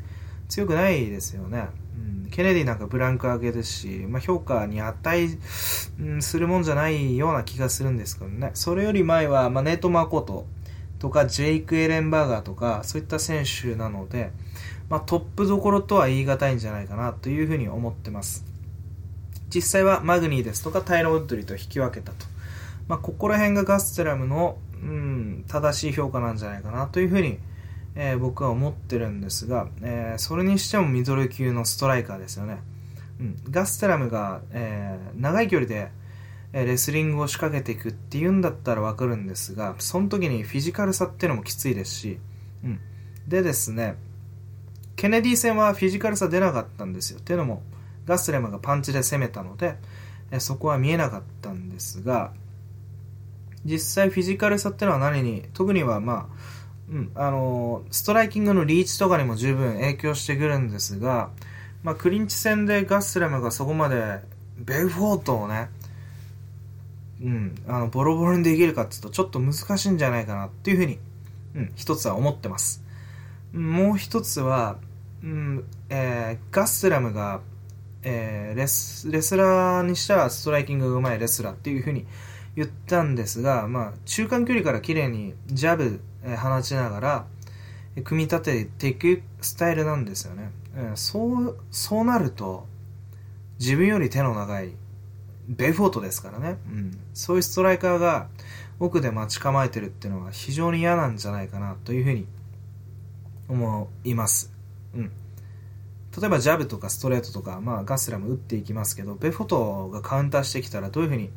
強くないですよね、うん、ケネディなんかブランク上げですし、まあ、評価に値、うん、するもんじゃないような気がするんですけどね。それより前は、まあ、ネート・マコトとかジェイク・エレンバーガーとかそういった選手なので、まあ、トップどころとは言い難いんじゃないかなというふうに思ってます。実際はマグニーですとかタイロ・ウッドリーと引き分けたと。まあ、ここら辺がガステラムの、うん、正しい評価なんじゃないかなというふうに、えー、僕は思ってるんですが、えー、それにしてもミドル級のストライカーですよね。うん、ガステラムが、えー、長い距離で、えレスリングを仕掛けていくっていうんだったらわかるんですが、その時にフィジカルさっていうのもきついですし、うん。でですね、ケネディ戦はフィジカルさ出なかったんですよ。っていうのも、ガスレムがパンチで攻めたので、えそこは見えなかったんですが、実際フィジカルさってのは何に、特にはまあ、うん、あのストライキングのリーチとかにも十分影響してくるんですが、まあ、クリンチ戦でガスレムがそこまでベルフォートをね、うん、あのボロボロにできるかっていうとちょっと難しいんじゃないかなっていうふうに、うん、一つは思ってます。もう一つは、うんえー、ガスラムがえー、レスレスラーにしたらストライキングがうまいレスラーっていうふうに言ったんですが、まあ、中間距離から綺麗にジャブ、えー、放ちながら、組み立てていくスタイルなんですよね、えー、そうそうなると自分より手の長いベフォートですからね、うん、そういうストライカーが奥で待ち構えてるっていうのは非常に嫌なんじゃないかなというふうに思います、うん。例えばジャブとかストレートとか、まあ、ガスラム打っていきますけど、ベフォトがカウンターしてきたらどういうふうに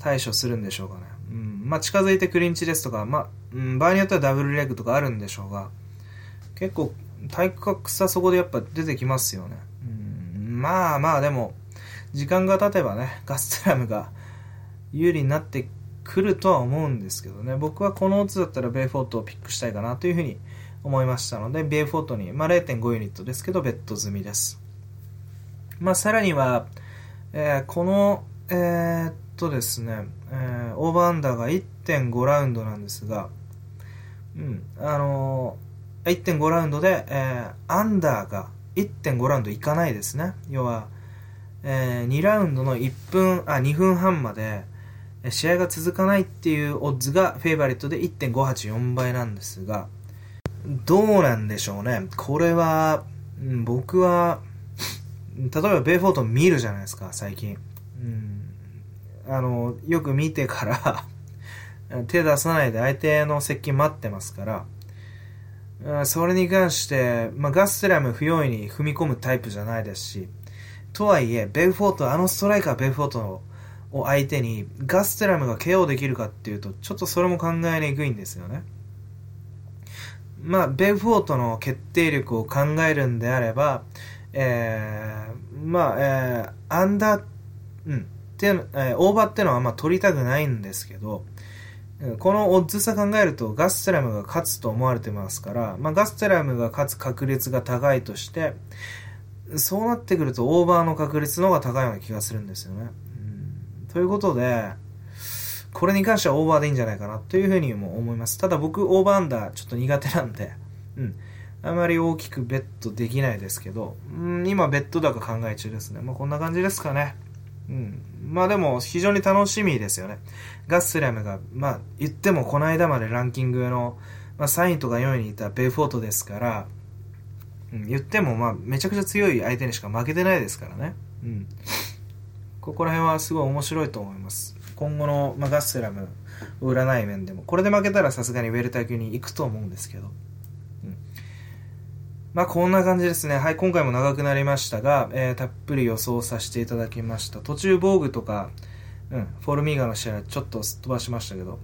対処するんでしょうかね。うん、まあ、近づいてクリンチですとか、まあ、うん、場合によってはダブルレッグとかあるんでしょうが、結構体格差そこでやっぱ出てきますよね。うん、まあまあでも、時間が経てばね、ガステラムが有利になってくるとは思うんですけどね、僕はこのオッズだったらベイフォートをピックしたいかなというふうに思いましたので、ベイフォートに、まあ、0.5ユニットですけど、ベット済みです。まあ、さらには、えー、この、えー、っとですね、えー、オーバーアンダーが1.5ラウンドなんですが、うん、あのー、1.5ラウンドで、えー、アンダーが1.5ラウンドいかないですね。要は、えー、2ラウンドの1分、あ、2分半まで、試合が続かないっていうオッズがフェイバリットで1.584倍なんですが、どうなんでしょうね。これは、僕は、例えばベイフォート見るじゃないですか、最近。うん、あの、よく見てから [laughs] 手出さないで相手の接近待ってますから、それに関して、まあ、ガステラム不用意に踏み込むタイプじゃないですし、とはいえ、ベイフォート、あのストライカーベイフォートを相手にガステラムが KO できるかっていうと、ちょっとそれも考えにくいんですよね。まあ、ベフォートの決定力を考えるんであれば、えー、まあ、えー、アンダー、うん、て、えー、オーバーってのはあんま取りたくないんですけど、このオッズ差考えるとガステラムが勝つと思われてますから、まあ、ガステラムが勝つ確率が高いとして、そうなってくるとオーバーの確率の方が高いような気がするんですよね。うん、ということで、これに関してはオーバーでいいんじゃないかなというふうにも思います。ただ僕、オーバーアンダーちょっと苦手なんで、うん。あまり大きくベットできないですけど、うん、今ベット高考え中ですね。まあこんな感じですかね。うん。まあでも非常に楽しみですよね。ガッスラムが、まあ言ってもこの間までランキングの、まあ、3位とか4位にいたベイフォートですから、うん、言っても、まあ、めちゃくちゃ強い相手にしか負けてないですからね。うん。ここら辺はすごい面白いと思います。今後の、まあ、ガッセラム、占い面でも。これで負けたらさすがにウェルター級に行くと思うんですけど。うん。まあ、こんな感じですね。はい、今回も長くなりましたが、えー、たっぷり予想させていただきました。途中防具とか、うん、フォルミーガの試合ちょっとすっ飛ばしましたけど、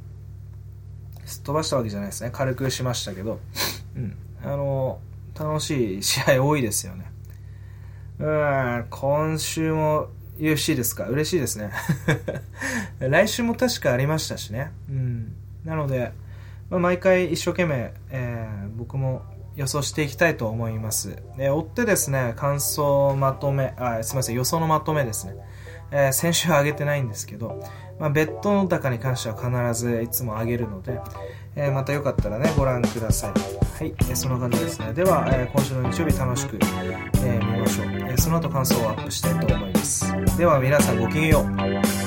すっ飛ばしたわけじゃないですね。軽くしましたけど、うん。あの楽しい試合多いですよね。うん、今週も UFC ですか？嬉しいですね。[laughs] 来週も確かありましたしね。うん。なので、まあ、毎回一生懸命、えー、僕も予想していきたいと思います。え追ってですね、感想まとめ、あ、すみません、予想のまとめですね。えー、先週は上げてないんですけど、まあ、ベッドの高に関しては必ずいつも上げるので、えー、またよかったらね、ご覧ください。はい、えー、そんな感じですね。では、え今週の日曜日楽しく、え見ましょう、えその後感想をアップしたいと思います。では皆さんごきげんよう。